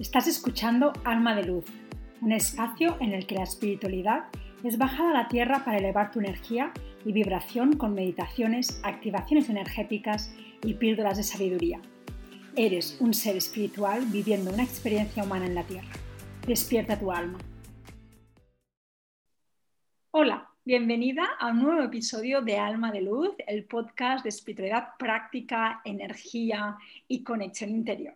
Estás escuchando Alma de Luz, un espacio en el que la espiritualidad es bajada a la tierra para elevar tu energía y vibración con meditaciones, activaciones energéticas y píldoras de sabiduría. Eres un ser espiritual viviendo una experiencia humana en la tierra. Despierta tu alma. Hola, bienvenida a un nuevo episodio de Alma de Luz, el podcast de espiritualidad práctica, energía y conexión interior.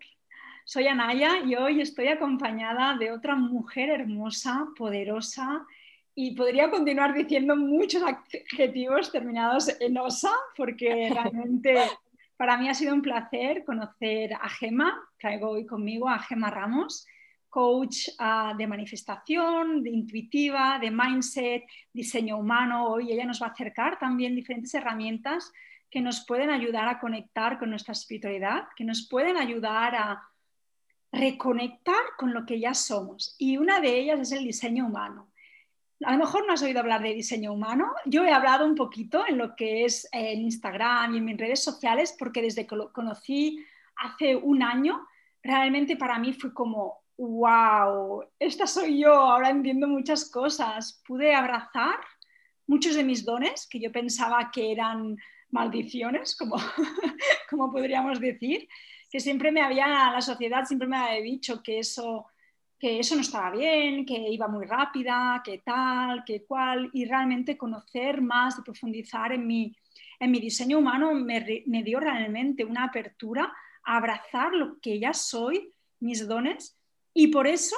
Soy Anaya y hoy estoy acompañada de otra mujer hermosa, poderosa y podría continuar diciendo muchos adjetivos terminados en osa porque realmente para mí ha sido un placer conocer a Gema. Traigo hoy conmigo a Gema Ramos, coach uh, de manifestación, de intuitiva, de mindset, diseño humano. Hoy ella nos va a acercar también diferentes herramientas que nos pueden ayudar a conectar con nuestra espiritualidad, que nos pueden ayudar a reconectar con lo que ya somos. Y una de ellas es el diseño humano. A lo mejor no has oído hablar de diseño humano. Yo he hablado un poquito en lo que es en Instagram y en mis redes sociales porque desde que lo conocí hace un año, realmente para mí fue como, wow, esta soy yo, ahora entiendo muchas cosas. Pude abrazar muchos de mis dones que yo pensaba que eran maldiciones, como, como podríamos decir, que siempre me había, la sociedad siempre me había dicho que eso, que eso no estaba bien, que iba muy rápida, que tal, que cual, y realmente conocer más y profundizar en mi, en mi diseño humano me, me dio realmente una apertura a abrazar lo que ya soy, mis dones, y por eso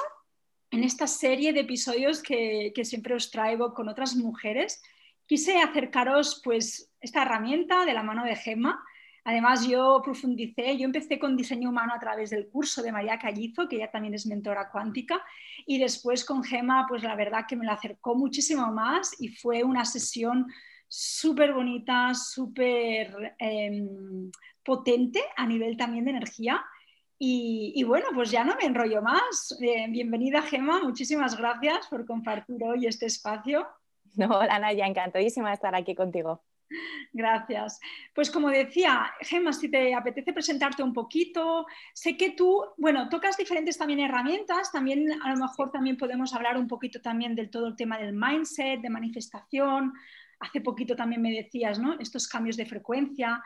en esta serie de episodios que, que, siempre os traigo con otras mujeres, quise acercaros pues esta herramienta de la mano de Gemma, Además, yo profundicé, yo empecé con diseño humano a través del curso de María Callizo, que ella también es mentora cuántica, y después con Gema, pues la verdad que me la acercó muchísimo más y fue una sesión súper bonita, súper em, potente a nivel también de energía. Y, bueno, pues ya no me enrollo más. Eh, bienvenida, Gema, muchísimas gracias por compartir hoy este espacio. No, Ana, ya encantadísima de estar aquí contigo. Gracias. Pues como decía, Gemma, si te apetece presentarte un poquito, sé que tú, bueno, tocas diferentes también herramientas, también a lo mejor también podemos hablar un poquito también del todo el tema del mindset, de manifestación. Hace poquito también me decías, ¿no? Estos cambios de frecuencia.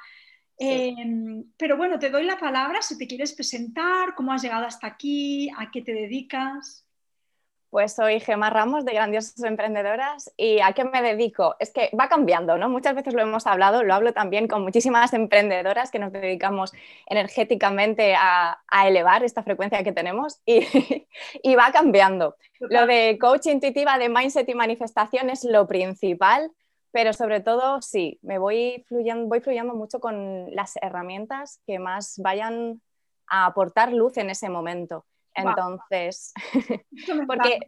Em, pero bueno, te doy la palabra si te quieres presentar, cómo has llegado hasta aquí, a qué te dedicas. Pues soy Gemma Ramos de Grandiosas Emprendedoras y ¿a qué me dedico? Es que va cambiando, ¿no? Muchas veces lo hemos hablado, lo hablo también con muchísimas emprendedoras que nos dedicamos energéticamente a, elevar esta frecuencia que tenemos y, va cambiando. Lo de coach intuitiva de mindset y manifestación es lo principal, pero sobre todo sí, me voy fluyendo, voy fluyendo mucho con las herramientas que más vayan a aportar luz en ese momento. Entonces, porque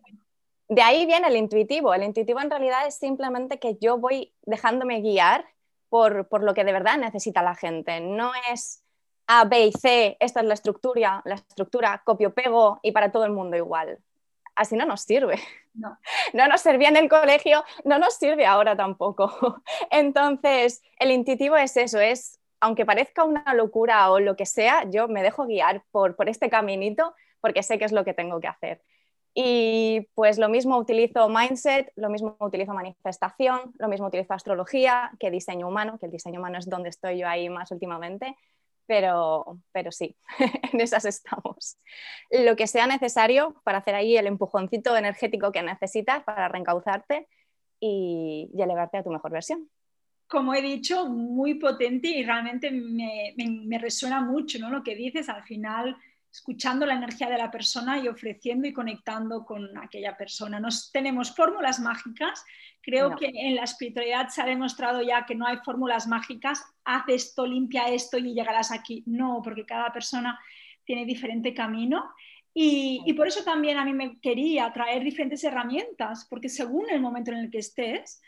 de ahí viene el intuitivo. El intuitivo en realidad es simplemente que yo voy dejándome guiar por, lo que de verdad necesita la gente. No es A, B y C, esta es la estructura, la estructura, copio, pego y para todo el mundo igual. Así no nos sirve. No. no nos servía en el colegio, no nos sirve ahora tampoco. Entonces, el intuitivo es eso, es, aunque parezca una locura o lo que sea, yo me dejo guiar por, por este caminito porque sé qué es lo que tengo que hacer. Y pues lo mismo utilizo mindset, lo mismo utilizo manifestación, lo mismo utilizo astrología que diseño humano, que el diseño humano es donde estoy yo ahí más últimamente, pero, pero sí, en esas estamos. Lo que sea necesario para hacer ahí el empujoncito energético que necesitas para reencauzarte y, elevarte a tu mejor versión como he dicho, muy potente y realmente me, me, me, resuena mucho ¿no? lo que dices. Al final, escuchando la energía de la persona y ofreciendo y conectando con aquella persona. No tenemos fórmulas mágicas. Creo que en la espiritualidad se ha demostrado ya que no hay fórmulas mágicas. Haz esto, limpia esto y llegarás aquí. No, porque cada persona tiene diferente camino. Y, y por eso también a mí me quería traer diferentes herramientas, porque según el momento en el que estés,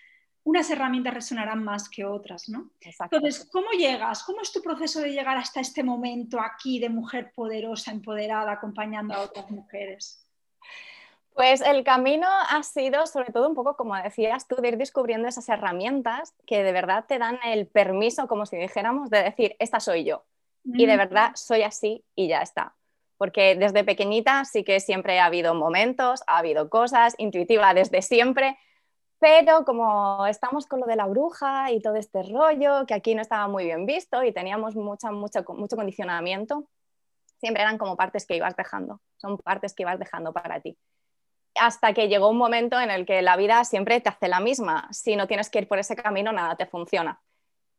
unas herramientas resonarán más que otras, ¿no? Entonces, ¿cómo llegas? ¿Cómo es tu proceso de llegar hasta este momento aquí de mujer poderosa, empoderada, acompañando a otras mujeres? Pues el camino ha sido sobre todo un poco, como decías tú, de ir descubriendo esas herramientas que de verdad te dan el permiso, como si dijéramos, de decir, esta soy yo. Y de mm. verdad soy así y ya está. porque desde pequeñita sí que siempre ha habido momentos, ha habido cosas, intuitiva desde siempre, pero como estamos con lo de la bruja y todo este rollo, que aquí no estaba muy bien visto y teníamos mucha, mucho condicionamiento, siempre eran como partes que ibas dejando, son partes que ibas dejando para ti. Hasta que llegó un momento en el que la vida siempre te hace la misma. Si no tienes que ir por ese camino, nada te funciona.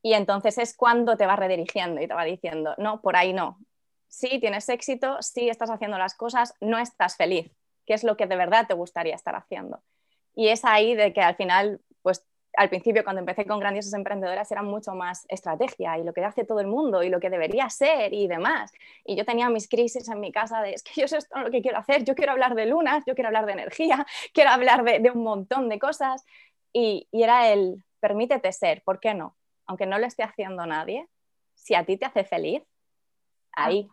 Y entonces es cuando te va redirigiendo y te va diciendo, no, por ahí no, sí tienes éxito, sí estás haciendo las cosas, no estás feliz, ¿Qué es lo que de verdad te gustaría estar haciendo. Y es ahí de que al final, pues al principio cuando empecé con grandiosas emprendedoras era mucho más estrategia y lo que hace todo el mundo y lo que debería ser y demás. Y yo tenía mis crisis en mi casa de, es que yo sé esto lo que quiero hacer, yo quiero hablar de lunas, yo quiero hablar de energía, quiero hablar de, un montón de cosas. Y, y era el, permítete ser, ¿por qué no? Aunque no lo esté haciendo nadie, si a ti te hace feliz, ahí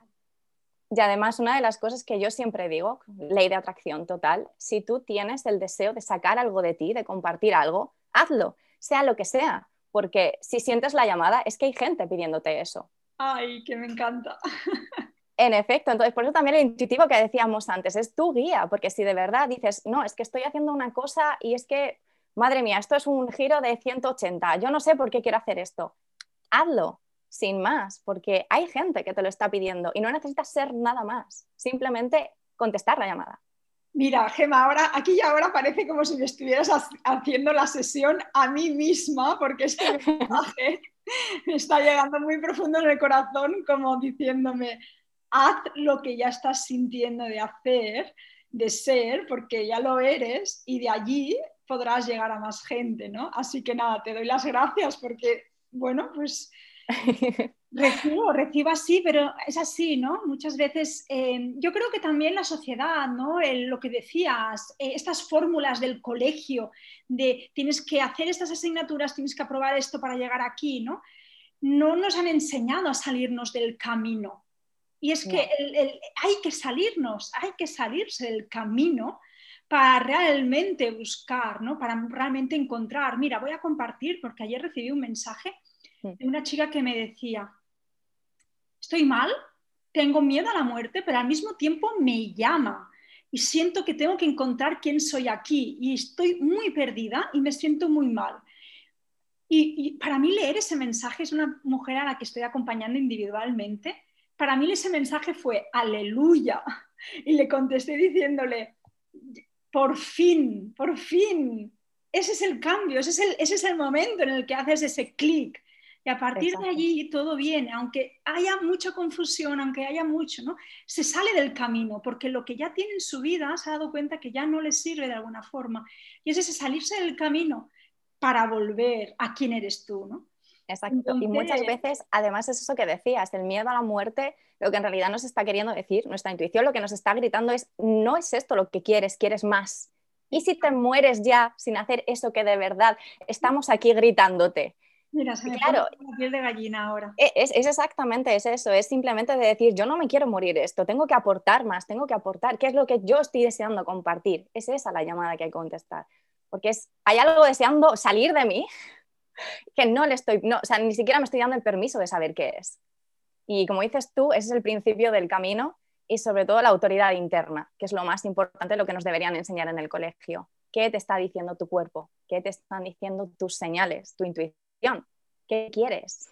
y además, una de las cosas que yo siempre digo, ley de atracción total, si tú tienes el deseo de sacar algo de ti, de compartir algo, hazlo, sea lo que sea, porque si sientes la llamada, es que hay gente pidiéndote eso. Ay, que me encanta. En efecto, entonces por eso también el intuitivo que decíamos antes es tu guía, porque si de verdad dices, no, es que estoy haciendo una cosa y es que, madre mía, esto es un giro de 180, yo no sé por qué quiero hacer esto, hazlo, sin más, porque hay gente que te lo está pidiendo y no necesitas ser nada más, simplemente contestar la llamada. Mira, Gema, ahora aquí y ahora parece como si me estuvieras haciendo la sesión a mí misma, porque este mensaje me está llegando muy profundo en el corazón, como diciéndome, haz lo que ya estás sintiendo de hacer, de ser, porque ya lo eres, y de allí podrás llegar a más gente, ¿no? Así que nada, te doy las gracias porque, bueno, pues Recibo, recibo así, pero es así, ¿no? Muchas veces eh, yo creo que también la sociedad, ¿no? lo que decías, eh, estas fórmulas del colegio, de tienes que hacer estas asignaturas, tienes que aprobar esto para llegar aquí, ¿no? No nos han enseñado a salirnos del camino. Y es que hay que salirnos, hay que salirse del camino para realmente buscar, ¿no? Para realmente encontrar. Mira, voy a compartir porque ayer recibí un mensaje de una chica que me decía, estoy mal, tengo miedo a la muerte, pero al mismo tiempo me llama y siento que tengo que encontrar quién soy aquí y estoy muy perdida y me siento muy mal. Y, para mí leer ese mensaje es una mujer a la que estoy acompañando individualmente. Para mí ese mensaje fue aleluya. Y le contesté diciéndole, por fin, por fin, ese es el cambio, ese es el, ese es el momento en el que haces ese clic y a partir de allí todo viene, aunque haya mucha confusión, aunque haya mucho, ¿no? Se sale del camino, porque lo que ya tiene en su vida se ha dado cuenta que ya no le sirve de alguna forma. Y es ese salirse del camino para volver a quién eres tú, ¿no? Exacto. y muchas veces, además, es eso que decías, el miedo a la muerte, lo que en realidad nos está queriendo decir, nuestra intuición lo que nos está gritando es, no es esto lo que quieres, quieres más. ¿Y si te mueres ya sin hacer eso que de verdad estamos aquí gritándote? Mira, se me claro, la piel de gallina ahora. E, es, exactamente es eso, es simplemente de decir, yo no me quiero morir esto, tengo que aportar más, tengo que aportar, ¿qué es lo que yo estoy deseando compartir? Es esa la llamada que hay que contestar, porque es, hay algo deseando salir de mí que no le estoy, no, o sea, ni siquiera me estoy dando el permiso de saber qué es. Y como dices tú, ese es el principio del camino y sobre todo la autoridad interna, que es lo más importante, lo que nos deberían enseñar en el colegio. ¿Qué te está diciendo tu cuerpo? ¿Qué te están diciendo tus señales, tu intuición? ¿Qué quieres?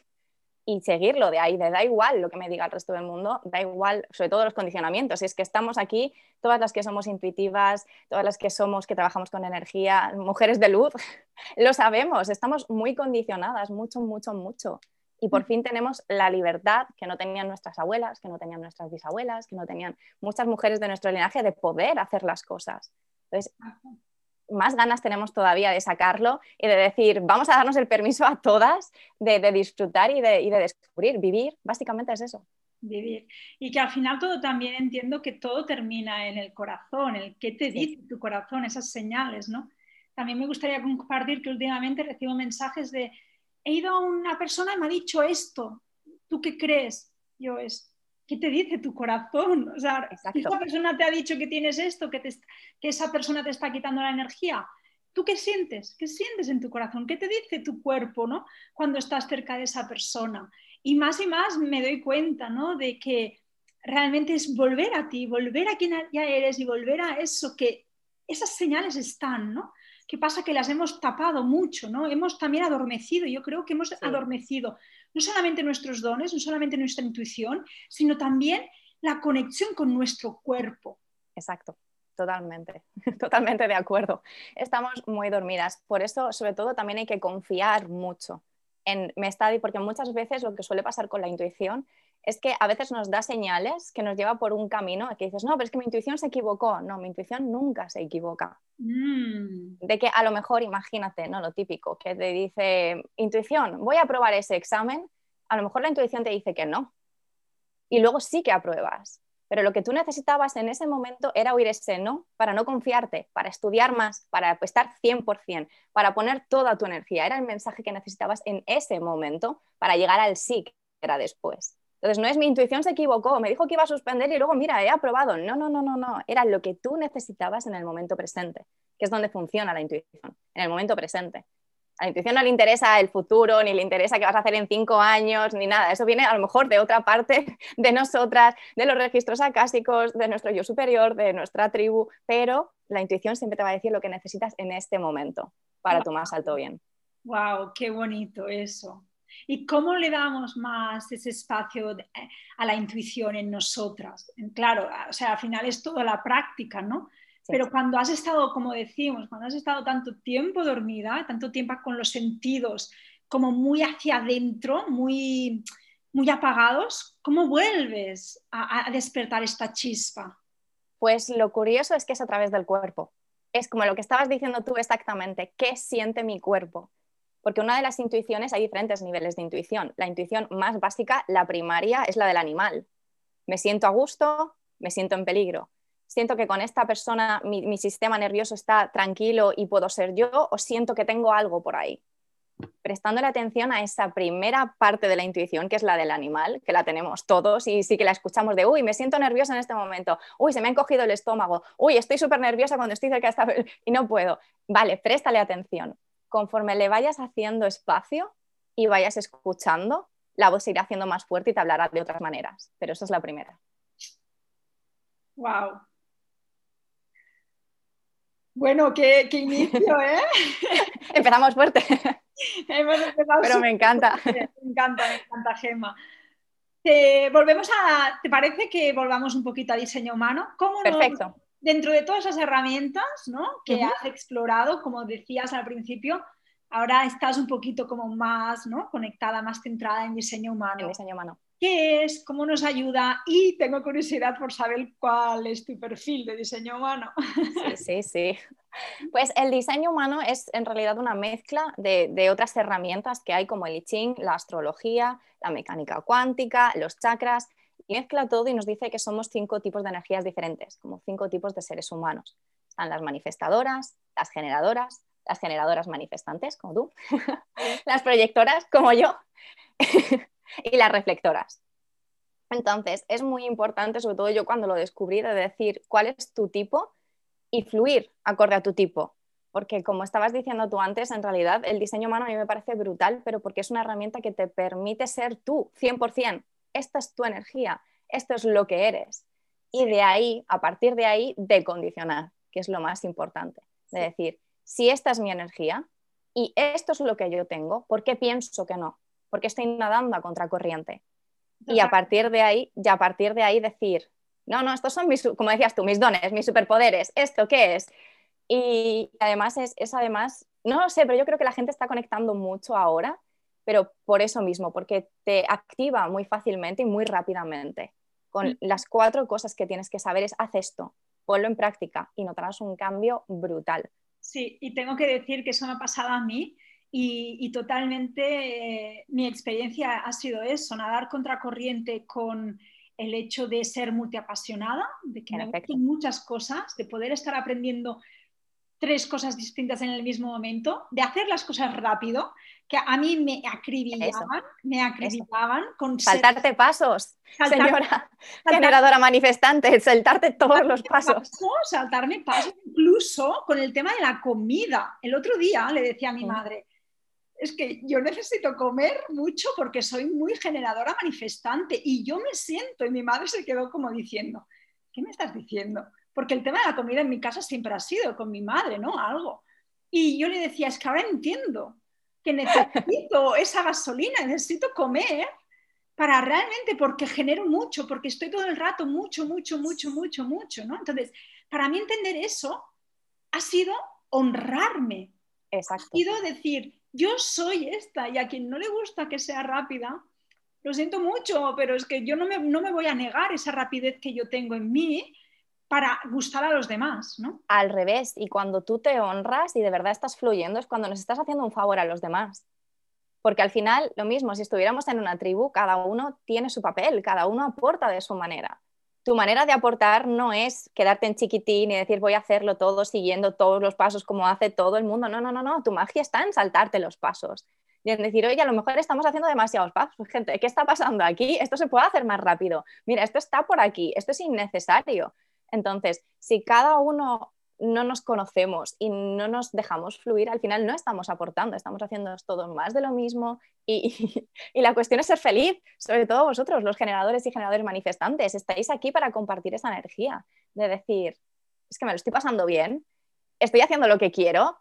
Y seguirlo de ahí, de da igual lo que me diga el resto del mundo, da igual, sobre todo los condicionamientos. Si es que estamos aquí, todas las que somos intuitivas, todas las que somos, que trabajamos con energía, mujeres de luz, lo sabemos, estamos muy condicionadas, mucho, mucho, mucho. Y por mm. fin tenemos la libertad que no tenían nuestras abuelas, que no tenían nuestras bisabuelas, que no tenían muchas mujeres de nuestro linaje de poder hacer las cosas. Entonces, más ganas tenemos todavía de sacarlo y de decir, vamos a darnos el permiso a todas de, disfrutar y de, descubrir, vivir, básicamente es eso. Vivir. Y que al final todo también entiendo que todo termina en el corazón, el qué te dice tu corazón, esas señales, ¿no? También me gustaría compartir que últimamente recibo mensajes de, he ido a una persona y me ha dicho esto, ¿tú qué crees? Yo es, ¿qué te dice tu corazón? O sea, esa persona te ha dicho que tienes esto, que, que esa persona te está quitando la energía. ¿Tú qué sientes? ¿Qué sientes en tu corazón? ¿Qué te dice tu cuerpo ¿no? cuando estás cerca de esa persona? Y más y más me doy cuenta ¿no? de que realmente es volver a ti, volver a quien ya eres y volver a eso que esas señales están, ¿no? ¿Qué pasa? Que las hemos tapado mucho, ¿no? Hemos también adormecido, yo creo que hemos adormecido no solamente nuestros dones, no solamente nuestra intuición, sino también la conexión con nuestro cuerpo. Exacto, totalmente, totalmente de acuerdo. Estamos muy dormidas, por eso sobre todo también hay que confiar mucho en me está porque muchas veces lo que suele pasar con la intuición es que a veces nos da señales que nos lleva por un camino que dices, no, pero es que mi intuición se equivocó. No, mi intuición nunca se equivoca. Mm. De que a lo mejor, imagínate, ¿no? Lo típico, que te dice, intuición, voy a probar ese examen, a lo mejor la intuición te dice que no. Y luego sí que apruebas. Pero lo que tú necesitabas en ese momento era oír ese no para no confiarte, para estudiar más, para estar 100%, para poner toda tu energía. Era el mensaje que necesitabas en ese momento para llegar al sí que era después. Entonces, no es mi intuición se equivocó, me dijo que iba a suspender y luego, mira, he aprobado. No, no, no, no, no. Era lo que tú necesitabas en el momento presente, que es donde funciona la intuición, en el momento presente. A la intuición no le interesa el futuro, ni le interesa qué vas a hacer en cinco años, ni nada. Eso viene a lo mejor de otra parte de nosotras, de los registros acásicos, de nuestro yo superior, de nuestra tribu, pero la intuición siempre te va a decir lo que necesitas en este momento para tu más alto bien. ¡Wow! ¡Qué bonito eso! ¿Y cómo le damos más ese espacio eh, a la intuición en nosotras? Claro, o sea, al final es toda la práctica, ¿no? Pero cuando has estado, como decimos, cuando has estado tanto tiempo dormida, tanto tiempo con los sentidos como muy hacia adentro, muy, muy apagados, ¿cómo vuelves a, a despertar esta chispa? Pues lo curioso es que es a través del cuerpo. Es como lo que estabas diciendo tú exactamente, ¿qué siente mi cuerpo? Porque una de las intuiciones, hay diferentes niveles de intuición. La intuición más básica, la primaria, es la del animal. Me siento a gusto, me siento en peligro. Siento que con esta persona mi, sistema nervioso está tranquilo y puedo ser yo, o siento que tengo algo por ahí. Prestando la atención a esa primera parte de la intuición, que es la del animal, que la tenemos todos y sí que la escuchamos de, uy, me siento nerviosa en este momento, uy, se me ha encogido el estómago, uy, estoy súper nerviosa cuando estoy cerca de esta y no puedo. Vale, préstale atención conforme le vayas haciendo espacio y vayas escuchando, la voz se irá haciendo más fuerte y te hablará de otras maneras. Pero esa es la primera. Wow. Bueno, qué, inicio, ¿eh? Empezamos fuerte. Pero me encanta. Me encanta, me encanta, Gema. volvemos a, ¿Te parece que volvamos un poquito a diseño humano? ¿Cómo Perfecto dentro de todas esas herramientas que has explorado, como decías al principio, ahora estás un poquito como más ¿no? conectada, más centrada en diseño humano. En diseño humano. ¿Qué es? ¿Cómo nos ayuda? Y tengo curiosidad por saber cuál es tu perfil de diseño humano. Sí, sí, sí. Pues el diseño humano es en realidad una mezcla de, de, otras herramientas que hay como el I Ching, la astrología, la mecánica cuántica, los chakras mezcla todo y nos dice que somos cinco tipos de energías diferentes, como cinco tipos de seres humanos. Están las manifestadoras, las generadoras, las generadoras manifestantes, como tú, las proyectoras, como yo, y las reflectoras. Entonces, es muy importante, sobre todo yo cuando lo descubrí, de decir cuál es tu tipo y fluir acorde a tu tipo. Porque como estabas diciendo tú antes, en realidad el diseño humano a mí me parece brutal, pero porque es una herramienta que te permite ser tú 100% esta es tu energía, esto es lo que eres. Y de ahí, a partir de ahí, de condicionar, que es lo más importante. De decir, si esta es mi energía y esto es lo que yo tengo, ¿por qué pienso que no? Porque estoy nadando a contracorriente. Y a partir de ahí, ya a partir de ahí decir, no, no, estos son mis, como decías tú, mis dones, mis superpoderes, ¿esto qué es? Y además es, es además, no lo sé, pero yo creo que la gente está conectando mucho ahora pero por eso mismo, porque te activa muy fácilmente y muy rápidamente. Con mm. las cuatro cosas que tienes que saber es, haz esto, ponlo en práctica y notarás un cambio brutal. Sí, y tengo que decir que eso me ha pasado a mí y, totalmente eh, mi experiencia ha sido eso, nadar contracorriente con el hecho de ser multiapasionada, de que me gustan muchas cosas, de poder estar aprendiendo tres cosas distintas en el mismo momento, de hacer las cosas rápido, que a mí me acribillaban, me acribillaban con saltarte pasos, señora generadora manifestante, saltarte todos los pasos. Saltarme pasos, incluso con el tema de la comida. El otro día le decía a mi madre, es que yo necesito comer mucho porque soy muy generadora manifestante y yo me siento y mi madre se quedó como diciendo, ¿qué me estás diciendo? Porque el tema de la comida en mi casa siempre ha sido con mi madre, ¿no? Algo. Y yo le decía, es que ahora entiendo que necesito esa gasolina, necesito comer para realmente, porque genero mucho, porque estoy todo el rato mucho, mucho, mucho, mucho, mucho, ¿no? Entonces, para mí entender eso ha sido honrarme. Exacto. Ha sido decir, yo soy esta y a quien no le gusta que sea rápida, lo siento mucho, pero es que yo no me, no me voy a negar esa rapidez que yo tengo en mí para gustar a los demás, ¿no? Al revés, y cuando tú te honras y de verdad estás fluyendo es cuando nos estás haciendo un favor a los demás. Porque al final, lo mismo, si estuviéramos en una tribu, cada uno tiene su papel, cada uno aporta de su manera. Tu manera de aportar no es quedarte en chiquitín y decir voy a hacerlo todo siguiendo todos los pasos como hace todo el mundo. No, no, no, no. Tu magia está en saltarte los pasos y en decir, oye, a lo mejor estamos haciendo demasiados pasos. Gente, ¿qué está pasando aquí? Esto se puede hacer más rápido. Mira, esto está por aquí, esto es innecesario. Entonces, si cada uno no nos conocemos y no nos dejamos fluir, al final no estamos aportando, estamos haciendo todo más de lo mismo y, la cuestión es ser feliz, sobre todo vosotros, los generadores y generadores manifestantes, estáis aquí para compartir esa energía, de decir, es que me lo estoy pasando bien, estoy haciendo lo que quiero,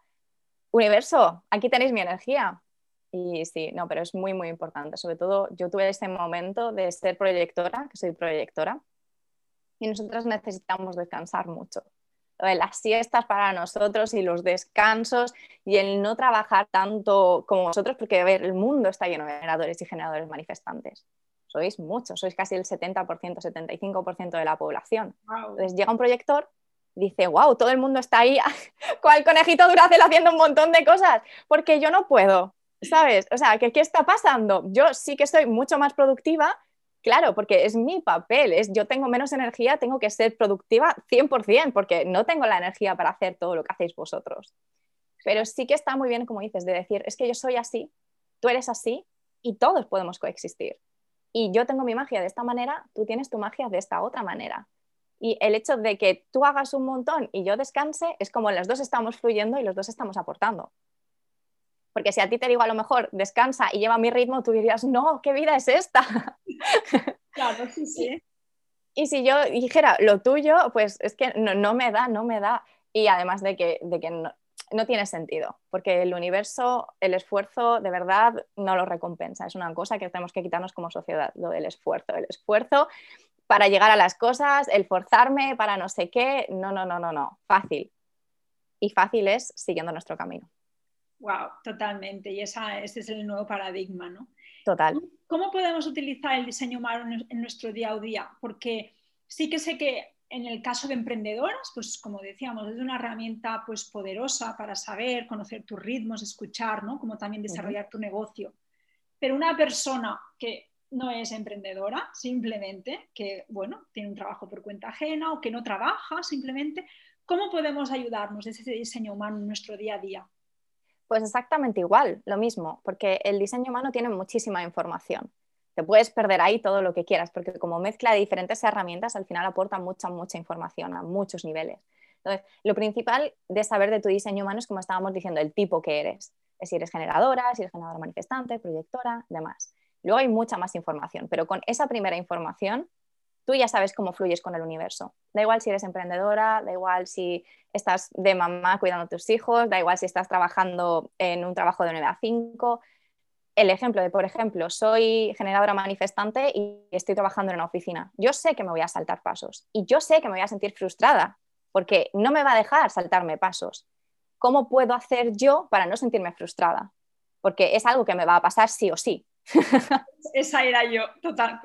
universo, aquí tenéis mi energía. Y sí, no, pero es muy, muy importante. Sobre todo yo tuve ese momento de ser proyectora, que soy proyectora, y nosotras necesitamos descansar mucho las siestas para nosotros y los descansos y el no trabajar tanto como vosotros, porque a ver, el mundo está lleno de generadores y generadores manifestantes. Sois muchos, sois casi el 70%, 75% de la población. Entonces llega un proyector, dice, wow, todo el mundo está ahí, cual conejito Duracel haciendo un montón de cosas, porque yo no puedo, ¿sabes? O sea, ¿qué, ¿qué está pasando? Yo sí que soy mucho más productiva, Claro, porque es mi papel, es yo tengo menos energía, tengo que ser productiva 100%, porque no tengo la energía para hacer todo lo que hacéis vosotros. Pero sí que está muy bien, como dices, de decir, es que yo soy así, tú eres así y todos podemos coexistir. Y yo tengo mi magia de esta manera, tú tienes tu magia de esta otra manera. Y el hecho de que tú hagas un montón y yo descanse es como los dos estamos fluyendo y los dos estamos aportando. Porque si a ti te digo a lo mejor descansa y lleva mi ritmo, tú dirías, no, ¿qué vida es esta? Claro, sí, sí. Y si yo dijera lo tuyo, pues es que no, me da, no me da. Y además de que, de que no, no, tiene sentido, porque el universo, el esfuerzo de verdad no lo recompensa. Es una cosa que tenemos que quitarnos como sociedad, lo del esfuerzo. El esfuerzo para llegar a las cosas, el forzarme para no sé qué, no, no, no, no, no, fácil. Y fácil es siguiendo nuestro camino. Wow, totalmente. Y esa, ese es el nuevo paradigma, ¿no? Total. ¿Cómo podemos utilizar el diseño humano en nuestro día a día? Porque sí que sé que en el caso de emprendedoras, pues como decíamos, es una herramienta pues poderosa para saber, conocer tus ritmos, escuchar, ¿no? Como también desarrollar tu negocio. Pero una persona que no es emprendedora, simplemente, que, bueno, tiene un trabajo por cuenta ajena o que no trabaja, simplemente, ¿cómo podemos ayudarnos de ese diseño humano en nuestro día a día? Pues exactamente igual, lo mismo, porque el diseño humano tiene muchísima información. Te puedes perder ahí todo lo que quieras, porque como mezcla de diferentes herramientas, al final aporta mucha, mucha información a muchos niveles. Entonces, lo principal de saber de tu diseño humano es, como estábamos diciendo, el tipo que eres. Es si eres generadora, si eres generadora manifestante, proyectora, demás. Luego hay mucha más información, pero con esa primera información tú ya sabes cómo fluyes con el universo. Da igual si eres emprendedora, da igual si estás de mamá cuidando a tus hijos, da igual si estás trabajando en un trabajo de 9 a 5. El ejemplo de, por ejemplo, soy generadora manifestante y estoy trabajando en una oficina. Yo sé que me voy a saltar pasos y yo sé que me voy a sentir frustrada porque no me va a dejar saltarme pasos. ¿Cómo puedo hacer yo para no sentirme frustrada? Porque es algo que me va a pasar sí o sí. Esa era yo, total,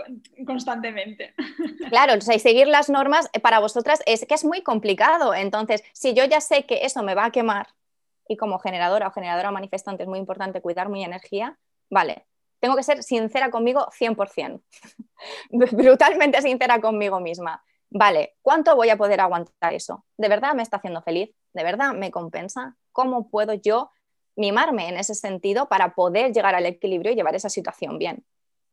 constantemente. Claro, o sea, y seguir las normas eh, para vosotras es que es muy complicado. Entonces, si yo ya sé que eso me va a quemar, y como generadora o generadora manifestante es muy importante cuidar mi energía, vale, tengo que ser sincera conmigo 100%, brutalmente sincera conmigo misma. Vale, ¿cuánto voy a poder aguantar eso? ¿De verdad me está haciendo feliz? ¿De verdad me compensa? ¿Cómo puedo yo mimarme en ese sentido para poder llegar al equilibrio y llevar esa situación bien.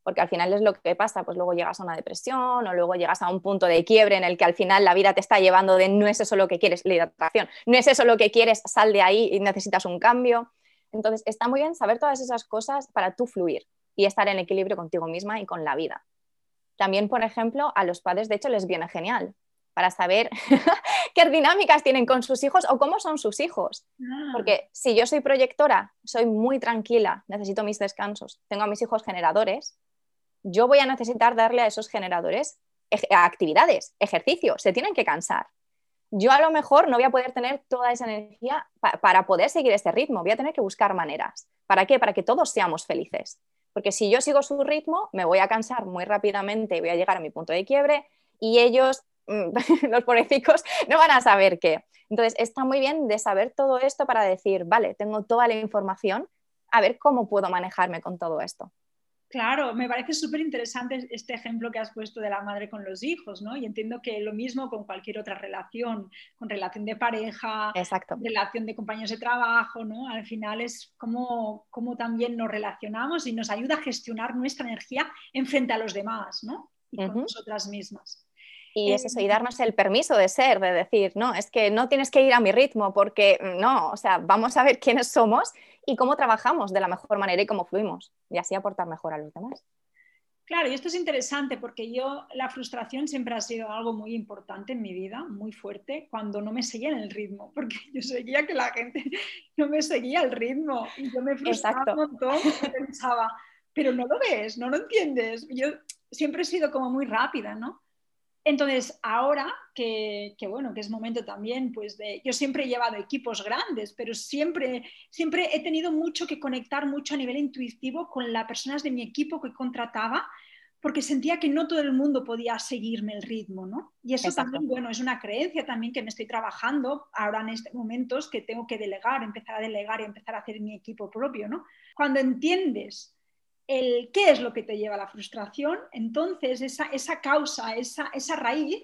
Porque al final es lo que pasa, pues luego llegas a una depresión o luego llegas a un punto de quiebre en el que al final la vida te está llevando de no es eso lo que quieres, la hidratación, no es eso lo que quieres, sal de ahí y necesitas un cambio. Entonces, está muy bien saber todas esas cosas para tú fluir y estar en equilibrio contigo misma y con la vida. También, por ejemplo, a los padres, de hecho, les viene genial para saber qué dinámicas tienen con sus hijos o cómo son sus hijos. Ah. Porque si yo soy proyectora, soy muy tranquila, necesito mis descansos, tengo a mis hijos generadores, yo voy a necesitar darle a esos generadores actividades, ejercicio, se tienen que cansar. Yo a lo mejor no voy a poder tener toda esa energía para poder seguir ese ritmo, voy a tener que buscar maneras. ¿Para qué? Para que todos seamos felices. Porque si yo sigo su ritmo, me voy a cansar muy rápidamente, voy a llegar a mi punto de quiebre y ellos, los pobrecicos, no van a saber qué. Entonces, está muy bien de saber todo esto para decir, vale, tengo toda la información, a ver cómo puedo manejarme con todo esto. Claro, me parece súper interesante este ejemplo que has puesto de la madre con los hijos, ¿no? Y entiendo que lo mismo con cualquier otra relación, con relación de pareja, relación de compañeros de trabajo, ¿no? Al final es como, como también nos relacionamos y nos ayuda a gestionar nuestra energía en frente a los demás, ¿no? Y con nosotras mismas. Y es eso, y darnos el permiso de ser, de decir, no, es que no tienes que ir a mi ritmo, porque no, o sea, vamos a ver quiénes somos y cómo trabajamos de la mejor manera y cómo fluimos, y así aportar mejor a los demás. Claro, y esto es interesante porque yo la frustración siempre ha sido algo muy importante en mi vida, muy fuerte, cuando no me seguía en el ritmo, porque yo seguía que la gente no me seguía el ritmo y yo me frustraba un montón pensaba, pero no lo ves, no lo entiendes. Yo siempre he sido como muy rápida, ¿no? Entonces, ahora que, bueno, que es momento también, pues de, yo siempre he llevado equipos grandes, pero siempre, siempre he tenido mucho que conectar mucho a nivel intuitivo con las personas de mi equipo que contrataba, porque sentía que no todo el mundo podía seguirme el ritmo, ¿no? Y eso también, bueno, es una creencia también que me estoy trabajando ahora en estos momentos que tengo que delegar, empezar a delegar y empezar a hacer mi equipo propio, ¿no? Cuando entiendes el qué es lo que te lleva a la frustración, entonces esa, esa causa, esa, esa, raíz,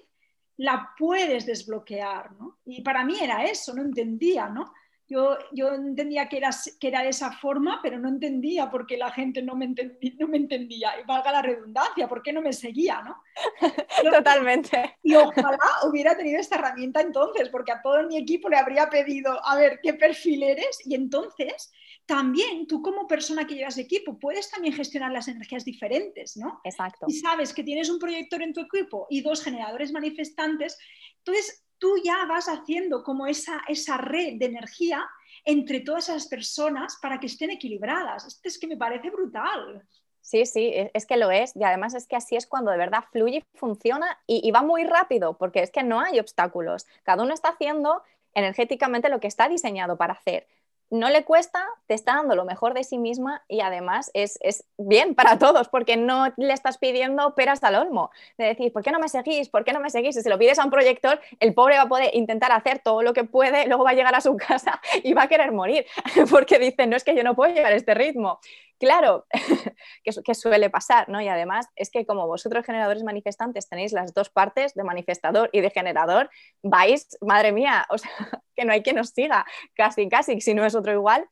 la puedes desbloquear. ¿no? Y para mí era eso, no entendía, ¿no? Yo, yo entendía que era, que era de esa forma, pero no entendía por qué la gente no me, entendía, no me entendía. Y valga la redundancia, ¿por qué no me seguía? ¿no? Totalmente. Y ojalá hubiera tenido esta herramienta entonces, porque a todo mi equipo le habría pedido, a ver, ¿qué perfil eres? Y entonces también tú como persona que llevas equipo puedes también gestionar las energías diferentes, ¿no? Exacto. Y sabes que tienes un proyector en tu equipo y dos generadores manifestantes, entonces tú ya vas haciendo como esa, esa red de energía entre todas esas personas para que estén equilibradas. Esto es que me parece brutal. Sí, sí, e, es que lo es. Y además es que así es cuando de verdad fluye, funciona y, y, va muy rápido, porque es que no hay obstáculos. Cada uno está haciendo energéticamente lo que está diseñado para hacer no le cuesta, te está dando lo mejor de sí misma y además es, bien para todos porque no le estás pidiendo peras al olmo. De decir, ¿por qué no me seguís? ¿Por qué no me seguís? Si se lo pides a un proyector, el pobre va a poder intentar hacer todo lo que puede, luego va a llegar a su casa y va a querer morir porque dice, no es que yo no puedo llegar a este ritmo. Claro, que, suele pasar, ¿no? Y además es que como vosotros generadores manifestantes tenéis las dos partes de manifestador y de generador, vais, madre mía, o sea, que no hay quien os siga, casi, casi, si no es otro igual.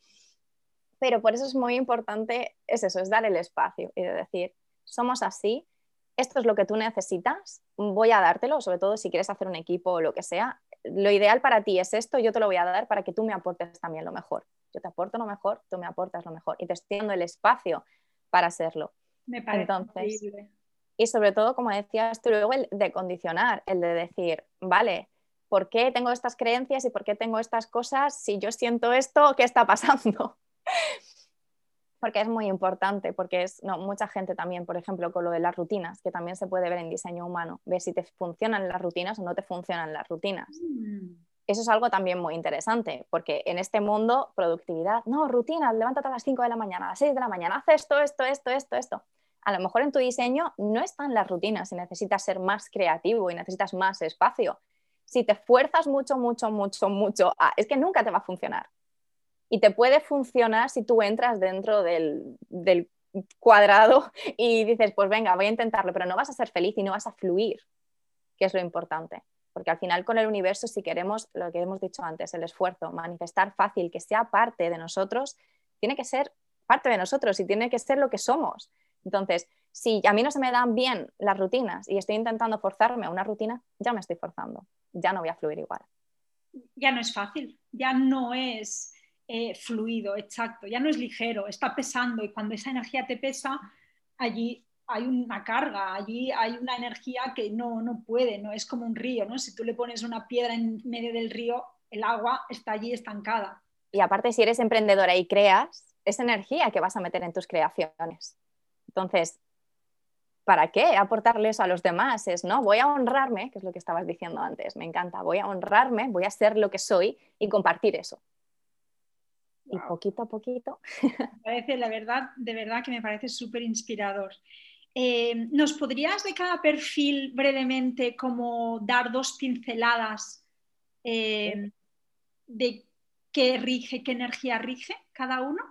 Pero por eso es muy importante, es eso, es dar el espacio y de decir, somos así, esto es lo que tú necesitas, voy a dártelo, sobre todo si quieres hacer un equipo o lo que sea, lo ideal para ti es esto, yo te lo voy a dar para que tú me aportes también lo mejor. Yo te aporto lo mejor, tú me aportas lo mejor y te estoy dando el espacio para hacerlo. Me parece Entonces, Y sobre todo, como decías tú, luego el de condicionar, el de decir, vale, ¿por qué tengo estas creencias y por qué tengo estas cosas? Si yo siento esto, ¿qué está pasando? porque es muy importante, porque es, no, mucha gente también, por ejemplo, con lo de las rutinas, que también se puede ver en diseño humano, ver si te funcionan las rutinas o no te funcionan las rutinas. Mm. Eso es algo también muy interesante, porque en este mundo, productividad, no, rutinas, levántate a las 5 de la mañana, a las 6 de la mañana, haz esto, esto, esto, esto, esto. A lo mejor en tu diseño no están las rutinas y necesitas ser más creativo y necesitas más espacio. Si te fuerzas mucho, mucho, mucho, mucho, es que nunca te va a funcionar y te puede funcionar si tú entras dentro del, cuadrado y dices, pues venga, voy a intentarlo, pero no vas a ser feliz y no vas a fluir, que es lo importante. Porque al final con el universo, si queremos lo que hemos dicho antes, el esfuerzo, manifestar fácil, que sea parte de nosotros, tiene que ser parte de nosotros y tiene que ser lo que somos. Entonces, si a mí no se me dan bien las rutinas y estoy intentando forzarme a una rutina, ya me estoy forzando, ya no voy a fluir igual. Ya no es fácil, ya no es eh, fluido, exacto, ya no es ligero, está pesando y cuando esa energía te pesa, allí hay una carga, allí hay una energía que no, no puede, no es como un río, ¿no? Si tú le pones una piedra en medio del río, el agua está allí estancada. Y aparte, si eres emprendedora y creas, es energía que vas a meter en tus creaciones. Entonces, ¿para qué aportarles a los demás? Es, no, voy a honrarme, que es lo que estabas diciendo antes, me encanta, voy a honrarme, voy a ser lo que soy y compartir eso. Y poquito a poquito. parece, la verdad, de verdad que me parece súper inspirador. Eh, ¿Nos podrías de cada perfil brevemente como dar dos pinceladas eh, de qué rige, qué energía rige cada uno?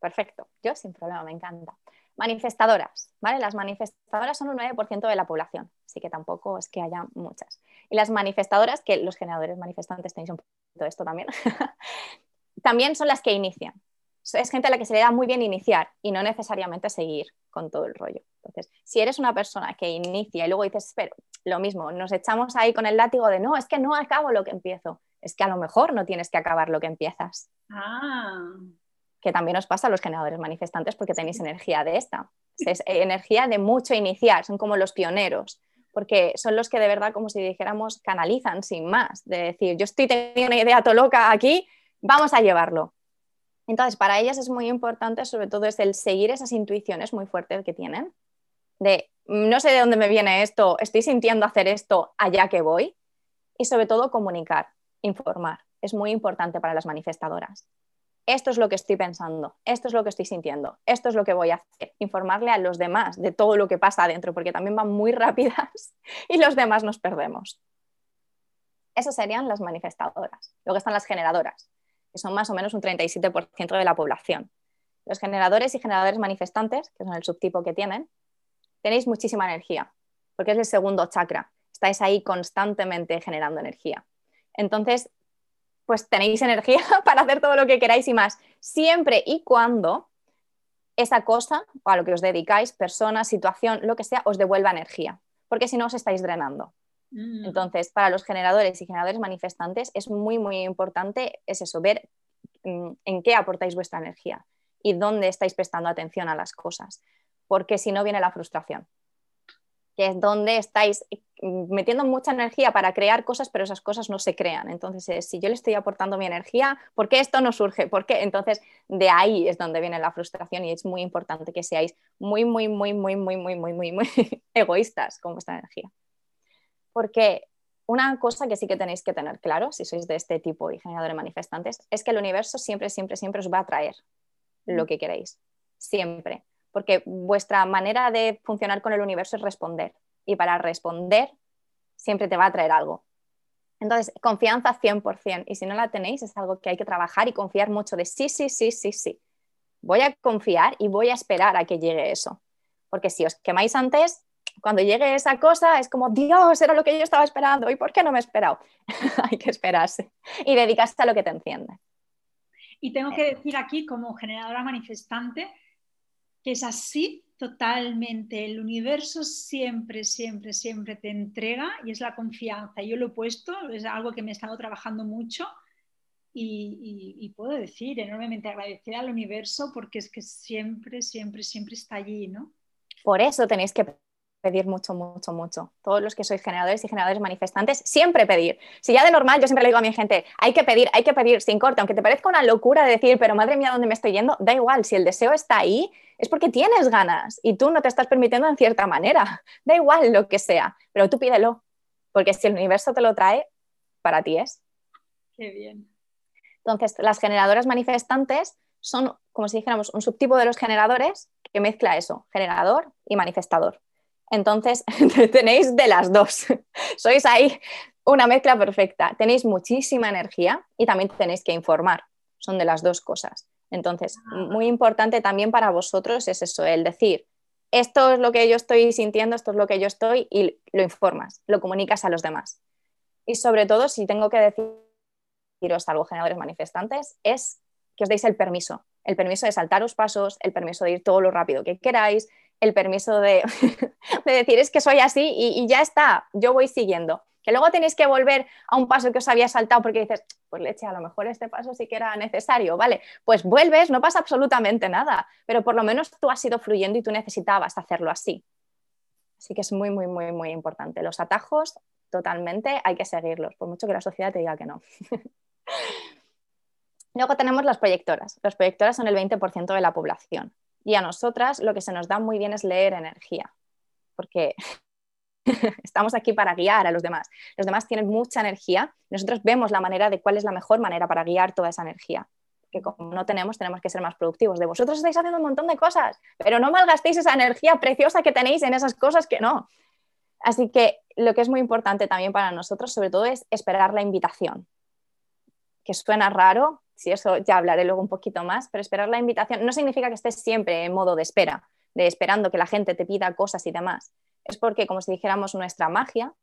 Perfecto, yo sin problema, me encanta. Manifestadoras, ¿vale? Las manifestadoras son un 9% de la población, así que tampoco es que haya muchas. Y las manifestadoras, que los generadores manifestantes tenéis un poquito de esto también, también son las que inician. Es gente a la que se le da muy bien iniciar y no necesariamente seguir con todo el rollo. Entonces, si eres una persona que inicia y luego dices, pero lo mismo, nos echamos ahí con el látigo de no, es que no acabo lo que empiezo. Es que a lo mejor no tienes que acabar lo que empiezas. Ah que también os pasa a los generadores manifestantes porque tenéis energía de esta. Es energía de mucho iniciar, son como los pioneros, porque son los que de verdad, como si dijéramos, canalizan sin más, de decir, yo estoy teniendo una idea loca aquí, vamos a llevarlo. Entonces, para ellas es muy importante, sobre todo, es el seguir esas intuiciones muy fuertes que tienen, de no sé de dónde me viene esto, estoy sintiendo hacer esto, allá que voy, y sobre todo comunicar, informar. Es muy importante para las manifestadoras esto es lo que estoy pensando, esto es lo que estoy sintiendo, esto es lo que voy a hacer, informarle a los demás de todo lo que pasa adentro, porque también van muy rápidas y los demás nos perdemos. Esas serían las manifestadoras. Luego están las generadoras, que son más o menos un 37% de la población. Los generadores y generadores manifestantes, que son el subtipo que tienen, tenéis muchísima energía, porque es el segundo chakra. Estáis ahí constantemente generando energía. Entonces, pues tenéis energía para hacer todo lo que queráis y más, siempre y cuando esa cosa a lo que os dedicáis, persona, situación, lo que sea, os devuelva energía, porque si no os estáis drenando. Mm. Entonces, para los generadores y generadores manifestantes es muy, muy importante es eso, ver mm, en qué aportáis vuestra energía y dónde estáis prestando atención a las cosas, porque si no viene la frustración que es donde estáis mm, metiendo mucha energía para crear cosas, pero esas cosas no se crean. Entonces, si yo le estoy aportando mi energía, ¿por qué esto no surge? ¿Por qué? Entonces, de ahí es donde viene la frustración y es muy importante que seáis muy, muy, muy, muy, muy, muy, muy, muy egoístas con vuestra energía. Porque una cosa que sí que tenéis que tener claro, si sois de este tipo y generadores manifestantes, es que el universo siempre, siempre, siempre os va a traer lo que queréis. Siempre porque vuestra manera de funcionar con el universo es responder y para responder siempre te va a traer algo. Entonces, confianza 100% y si no la tenéis es algo que hay que trabajar y confiar mucho de sí, sí, sí, sí, sí. Voy a confiar y voy a esperar a que llegue eso. Porque si os quemáis antes, cuando llegue esa cosa es como, Dios, era lo que yo estaba esperando. ¿Y por qué no me he esperado? hay que esperarse y dedicarse a lo que te enciende. Y tengo que decir aquí, como generadora manifestante, que es así totalmente. El universo siempre, siempre, siempre te entrega y es la confianza. Yo lo he puesto, es algo que me he estado trabajando mucho y, puedo decir enormemente agradecida al universo porque es que siempre, siempre, siempre está allí, ¿no? Por eso tenéis que pedir mucho, mucho, mucho. Todos los que sois generadores y generadores manifestantes, siempre pedir. Si ya de normal, yo siempre le digo a mi gente, hay que pedir, hay que pedir sin corte, aunque te parezca una locura decir, pero madre mía, ¿dónde me estoy yendo? Da igual, si el deseo está ahí, es porque tienes ganas y tú no te estás permitiendo en cierta manera. Da igual lo que sea, pero tú pídelo, porque si el universo te lo trae, para ti es. Qué bien. Entonces, las generadoras manifestantes son, como si dijéramos, un subtipo de los generadores que mezcla eso, generador y manifestador. Entonces, tenéis de las dos. Sois ahí una mezcla perfecta. Tenéis muchísima energía y también tenéis que informar. Son de las dos cosas. Entonces, ah. muy importante también para vosotros es eso, el decir, esto es lo que yo estoy sintiendo, esto es lo que yo estoy y lo informas, lo comunicas a los demás. Y sobre todo, si tengo que deciros algo, generadores manifestantes, es que os deis el permiso, el permiso de saltaros pasos, el permiso de ir todo lo rápido que queráis, el permiso de, decir es que soy así y, ya está, yo voy siguiendo. Que luego tenéis que volver a un paso que os había saltado porque dices, pues leche, a lo mejor este paso sí que era necesario, ¿vale? Pues vuelves, no pasa absolutamente nada, pero por lo menos tú has ido fluyendo y tú necesitabas hacerlo así. Así que es muy, muy, muy, muy importante. Los atajos, totalmente, hay que seguirlos, por mucho que la sociedad te diga que no. Luego tenemos las proyectoras. Las proyectoras son el 20% de la población. Y a nosotras lo que se nos da muy bien es leer energía, porque estamos aquí para guiar a los demás. Los demás tienen mucha energía. Nosotros vemos la manera de cuál es la mejor manera para guiar toda esa energía. Que como no tenemos, tenemos que ser más productivos. De vosotros estáis haciendo un montón de cosas, pero no malgastéis esa energía preciosa que tenéis en esas cosas que no. Así que lo que es muy importante también para nosotros, sobre todo, es esperar la invitación. Que suena raro, si eso ya hablaré luego un poquito más, pero esperar la invitación no significa que estés siempre en modo de espera, de esperando que la gente te pida cosas y demás. Es porque, como si dijéramos, nuestra magia,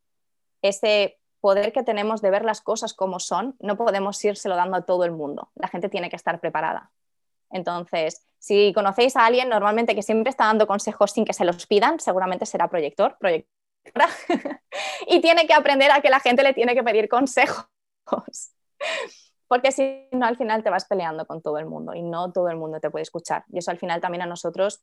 ese poder que tenemos de ver las cosas como son, no podemos írselo dando a todo el mundo. La gente tiene que estar preparada. Entonces, si conocéis a alguien normalmente que siempre está dando consejos sin que se los pidan, seguramente será proyector, proyectora, y tiene que aprender a que la gente le tiene que pedir consejos porque si no al final te vas peleando con todo el mundo y no todo el mundo te puede escuchar. Y eso al final también a nosotros,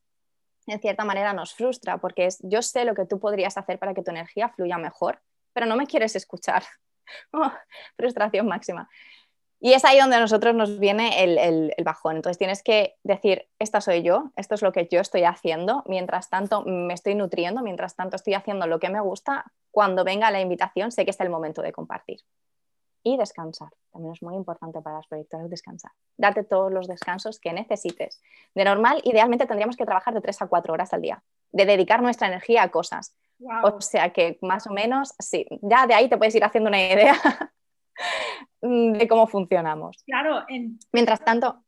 en cierta manera, nos frustra, porque es, yo sé lo que tú podrías hacer para que tu energía fluya mejor, pero no me quieres escuchar. Oh, frustración máxima. Y es ahí donde a nosotros nos viene el, el, bajón. Entonces tienes que decir, esta soy yo, esto es lo que yo estoy haciendo, mientras tanto me estoy nutriendo, mientras tanto estoy haciendo lo que me gusta, cuando venga la invitación sé que es el momento de compartir y descansar. También es muy importante para las proyectoras descansar. Darte todos los descansos que necesites. De normal, idealmente tendríamos que trabajar de 3 a 4 horas al día, de dedicar nuestra energía a cosas. O sea que más o menos, sí, ya de ahí te puedes ir haciendo una idea de cómo funcionamos. Claro. Mientras tanto,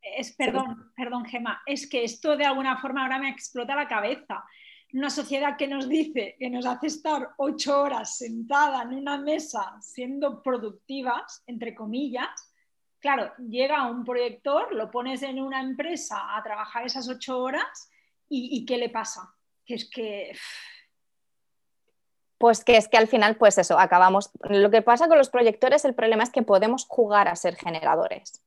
Es, perdón, perdón, Gema, es que esto de alguna forma ahora me explota la cabeza una sociedad que nos dice que nos hace estar ocho horas sentada en una mesa siendo productivas, entre comillas, claro, llega un proyector, lo pones en una empresa a trabajar esas ocho horas y, ¿qué le pasa? Que es que... Pues que es que al final, pues eso, acabamos. Lo que pasa con los proyectores, el problema es que podemos jugar a ser generadores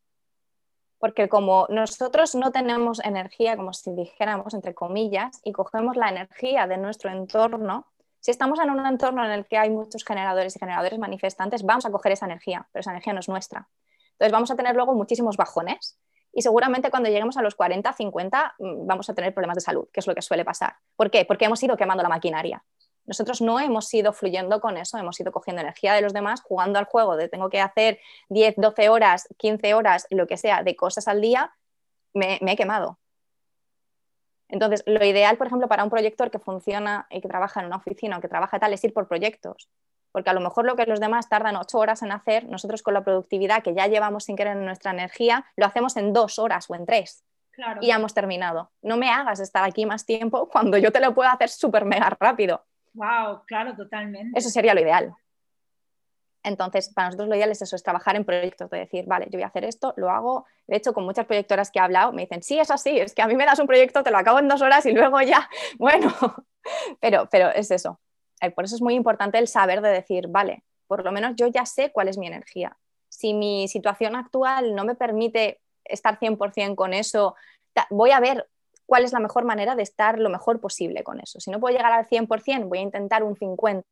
porque como nosotros no tenemos energía, como si dijéramos entre comillas, y cogemos la energía de nuestro entorno, si estamos en un entorno en el que hay muchos generadores y generadores manifestantes, vamos a coger esa energía, pero esa energía no es nuestra. Entonces vamos a tener luego muchísimos bajones y seguramente cuando lleguemos a los 40, 50 mm, vamos a tener problemas de salud, que es lo que suele pasar. ¿Por qué? Porque hemos ido quemando la maquinaria. Nosotros no hemos ido fluyendo con eso, hemos ido cogiendo energía de los demás, jugando al juego de tengo que hacer 10, 12 horas, 15 horas, lo que sea, de cosas al día, me, he quemado. Entonces, lo ideal, por ejemplo, para un proyector que funciona y que trabaja en una oficina o que trabaja tal es ir por proyectos. Porque a lo mejor lo que los demás tardan ocho horas en hacer, nosotros con la productividad que ya llevamos sin querer en nuestra energía, lo hacemos en dos horas o en tres. Y ya hemos terminado. No me hagas estar aquí más tiempo cuando yo te lo puedo hacer súper mega rápido. Wow, claro, totalmente. Eso sería lo ideal. Entonces, para nosotros lo ideal es eso, es trabajar en proyectos, de decir, vale, yo voy a hacer esto, lo hago. De hecho, con muchas proyectoras que he hablado, me dicen, sí, es así, es que a mí me das un proyecto, te lo acabo en dos horas y luego ya, bueno, pero, pero es eso. Eh, por eso es muy importante el saber de decir, vale, por lo menos yo ya sé cuál es mi energía. Si mi situación actual no me permite estar 100% con eso, voy a ver cuál es la mejor manera de estar lo mejor posible con eso. Si no puedo llegar al 100%, voy a intentar un 50%,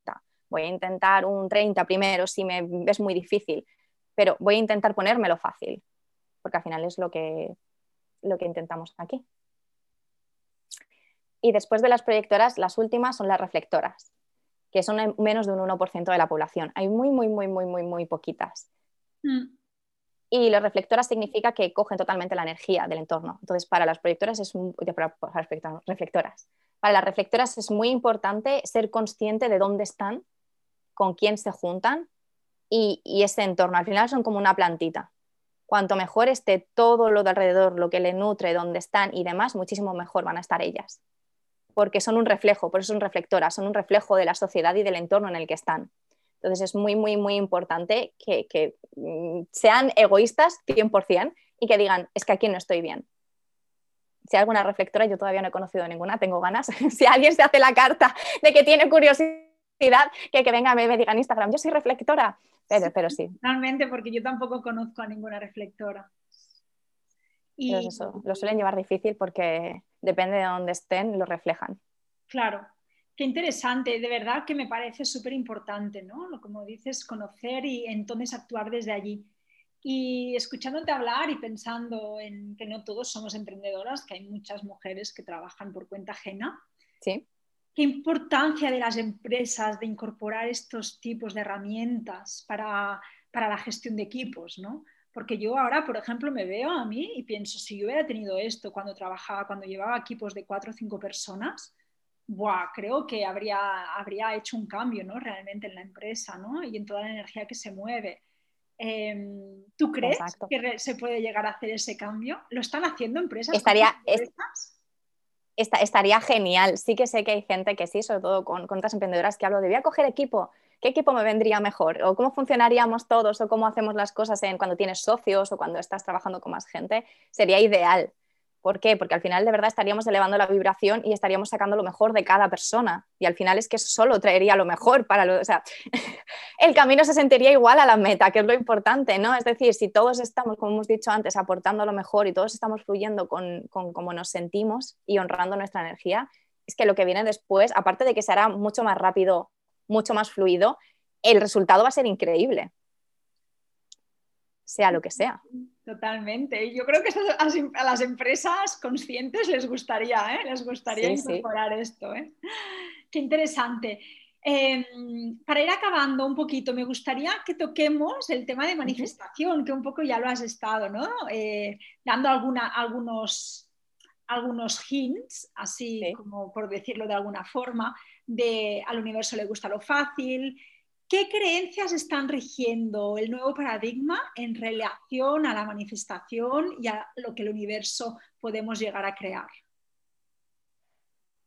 voy a intentar un 30% primero si me es muy difícil, pero voy a intentar ponérmelo fácil, porque al final es lo que, lo que intentamos aquí. Y después de las proyectoras, las últimas son las reflectoras, que son menos de un 1% de la población. Hay muy, muy, muy, muy, muy, muy poquitas. Mm. Y las reflectoras significa que cogen totalmente la energía del entorno. Entonces, para las proyectoras es reflectoras. Para las reflectoras es muy importante ser consciente de dónde están, con quién se juntan y, y ese entorno. Al final son como una plantita. Cuanto mejor esté todo lo de alrededor, lo que le nutre, dónde están y demás, muchísimo mejor van a estar ellas. Porque son un reflejo, por eso son reflectoras, son un reflejo de la sociedad y del entorno en el que están. Entonces es muy, muy, muy importante que, mm, sean egoístas 100% y que digan, es que aquí no estoy bien. Si hay alguna reflectora, yo todavía no he conocido ninguna, tengo ganas. si alguien se hace la carta de que tiene curiosidad que, que venga me, me diga en Instagram, yo soy reflectora, pero, pero sí. Totalmente, porque yo tampoco conozco a ninguna reflectora. Y... eso, lo suelen llevar difícil porque depende de dónde estén, lo reflejan. Claro, qué interesante, de verdad que me parece súper importante, ¿no? Como dices, conocer y entonces actuar desde allí. Y escuchándote hablar y pensando en que no todos somos emprendedoras, que hay muchas mujeres que trabajan por cuenta ajena. Sí. ¿Qué importancia de las empresas de incorporar estos tipos de herramientas para, para la gestión de equipos, ¿no? Porque yo ahora, por ejemplo, me veo a mí y pienso, si yo hubiera tenido esto cuando trabajaba, cuando llevaba equipos de cuatro o cinco personas, buah, creo que habría, habría hecho un cambio ¿no? realmente en la empresa ¿no? y en toda la energía que se mueve. Em, ¿Tú crees que se puede llegar a hacer ese cambio? ¿Lo están haciendo empresas? Estaría, estaría genial. Sí que sé que hay gente que sí, sobre todo con, con otras emprendedoras que hablo de voy a coger equipo ¿qué equipo me vendría mejor? ¿O cómo funcionaríamos todos? ¿O cómo hacemos las cosas en, cuando tienes socios o cuando estás trabajando con más gente? Sería ideal. ¿Por qué? Porque al final de verdad estaríamos elevando la vibración y estaríamos sacando lo mejor de cada persona. Y al final es que solo traería lo mejor para lo... O sea, el camino se sentiría igual a la meta, que es lo importante, ¿no? Es decir, si todos estamos, como hemos dicho antes, aportando lo mejor y todos estamos fluyendo con, con cómo nos sentimos y honrando nuestra energía, es que lo que viene después, aparte de que se hará mucho más rápido mucho más fluido, el resultado va a ser increíble, sea lo que sea. Totalmente. Yo creo que a las empresas conscientes les gustaría, ¿eh? les gustaría incorporar esto. ¿eh? Qué interesante. Em, para ir acabando un poquito, me gustaría que toquemos el tema de manifestación, que un poco ya lo has estado, ¿no? Eh, dando alguna, algunos, algunos hints, así como por decirlo de alguna forma, de al universo le gusta lo fácil. ¿Qué creencias están rigiendo el nuevo paradigma en relación a la manifestación y a lo que el universo podemos llegar a crear?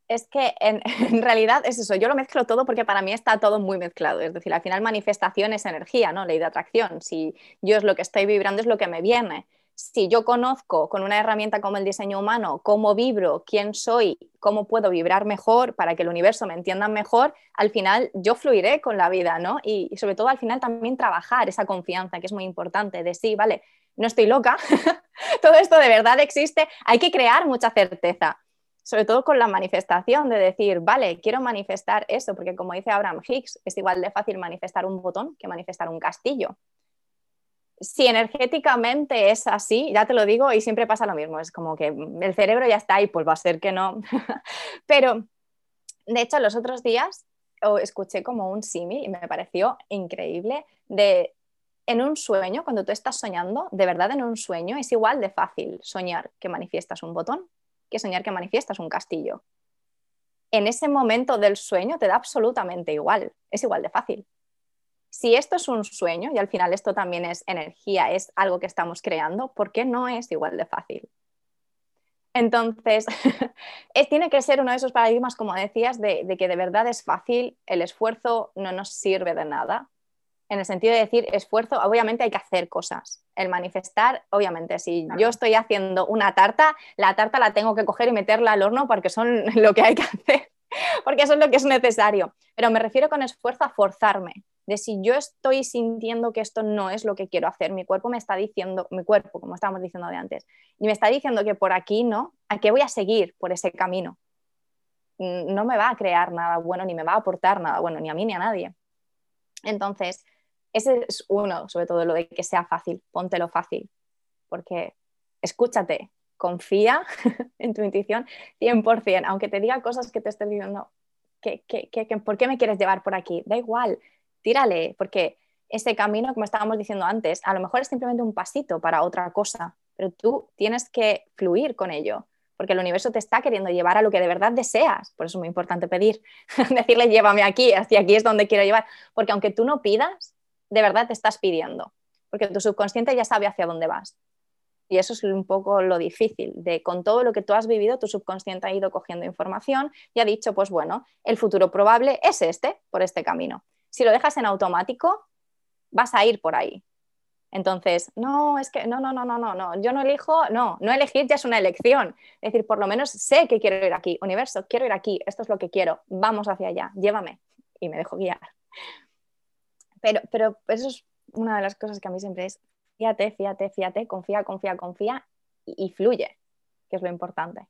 es que en, realidad es eso, yo lo mezclo todo porque para mí está todo muy mezclado. Es decir, al final manifestación es energía, ¿no? Ley de atracción. Si yo es lo que estoy vibrando, es lo que me viene si yo conozco con una herramienta como el diseño humano cómo vibro, quién soy, cómo puedo vibrar mejor para que el universo me entienda mejor, al final yo fluiré con la vida, ¿no? Y, sobre todo al final también trabajar esa confianza, que es muy importante, de sí, vale, no estoy loca, todo esto de verdad existe, hay que crear mucha certeza, sobre todo con la manifestación, de decir, vale, quiero manifestar eso, porque como dice Abraham Hicks, es igual de fácil manifestar un botón que manifestar un castillo si energéticamente es así, ya te lo digo, y siempre pasa lo mismo, es como que el cerebro ya está ahí, pues va a ser que no. Pero, de hecho, los otros días escuché como un simi y me pareció increíble de en un sueño, cuando tú estás soñando, de verdad en un sueño es igual de fácil soñar que manifiestas un botón que soñar que manifiestas un castillo. En ese momento del sueño te da absolutamente igual, es igual de fácil si esto es un sueño y al final esto también es energía, es algo que estamos creando, ¿por qué no es igual de fácil? Entonces, tiene que ser uno de esos paradigmas, como decías, de, que de verdad es fácil, el esfuerzo no nos sirve de nada. En el sentido de decir esfuerzo, obviamente hay que hacer cosas. El manifestar, obviamente, si yo estoy haciendo una tarta, la tarta la tengo que coger y meterla al horno porque son lo que hay que hacer, porque eso es lo que es necesario. Pero me refiero con esfuerzo a forzarme, de si yo estoy sintiendo que esto no es lo que quiero hacer, mi cuerpo me está diciendo, mi cuerpo, como estábamos diciendo de antes, y me está diciendo que por aquí no, ¿a qué voy a seguir por ese camino? No me va a crear nada bueno, ni me va a aportar nada bueno, ni a mí ni a nadie. Entonces, ese es uno, sobre todo lo de que sea fácil, póntelo fácil, porque escúchate, confía en tu intuición 100%, aunque te diga cosas que te estén diciendo, por qué me quieres llevar por aquí? Da igual, tírale, porque ese camino, como estábamos diciendo antes, a lo mejor es simplemente un pasito para otra cosa, pero tú tienes que fluir con ello, porque el universo te está queriendo llevar a lo que de verdad deseas. Por eso es muy importante pedir, decirle, llévame aquí, hacia aquí es donde quiero llevar, porque aunque tú no pidas, de verdad te estás pidiendo, porque tu subconsciente ya sabe hacia dónde vas. Y eso es un poco lo difícil, de con todo lo que tú has vivido, tu subconsciente ha ido cogiendo información y ha dicho, pues bueno, el futuro probable es este, por este camino. Si lo dejas en automático, vas a ir por ahí. Entonces, no, es que no, no, no, no, no, no, yo no elijo, no, no elegir ya es una elección. Es decir, por lo menos sé que quiero ir aquí, universo, quiero ir aquí, esto es lo que quiero, vamos hacia allá, llévame. y me dejo guiar. Pero, pero eso es una de las cosas que a mí siempre es, fíjate, fíjate, fíjate, confía, confía, confía y, fluye, que es lo importante.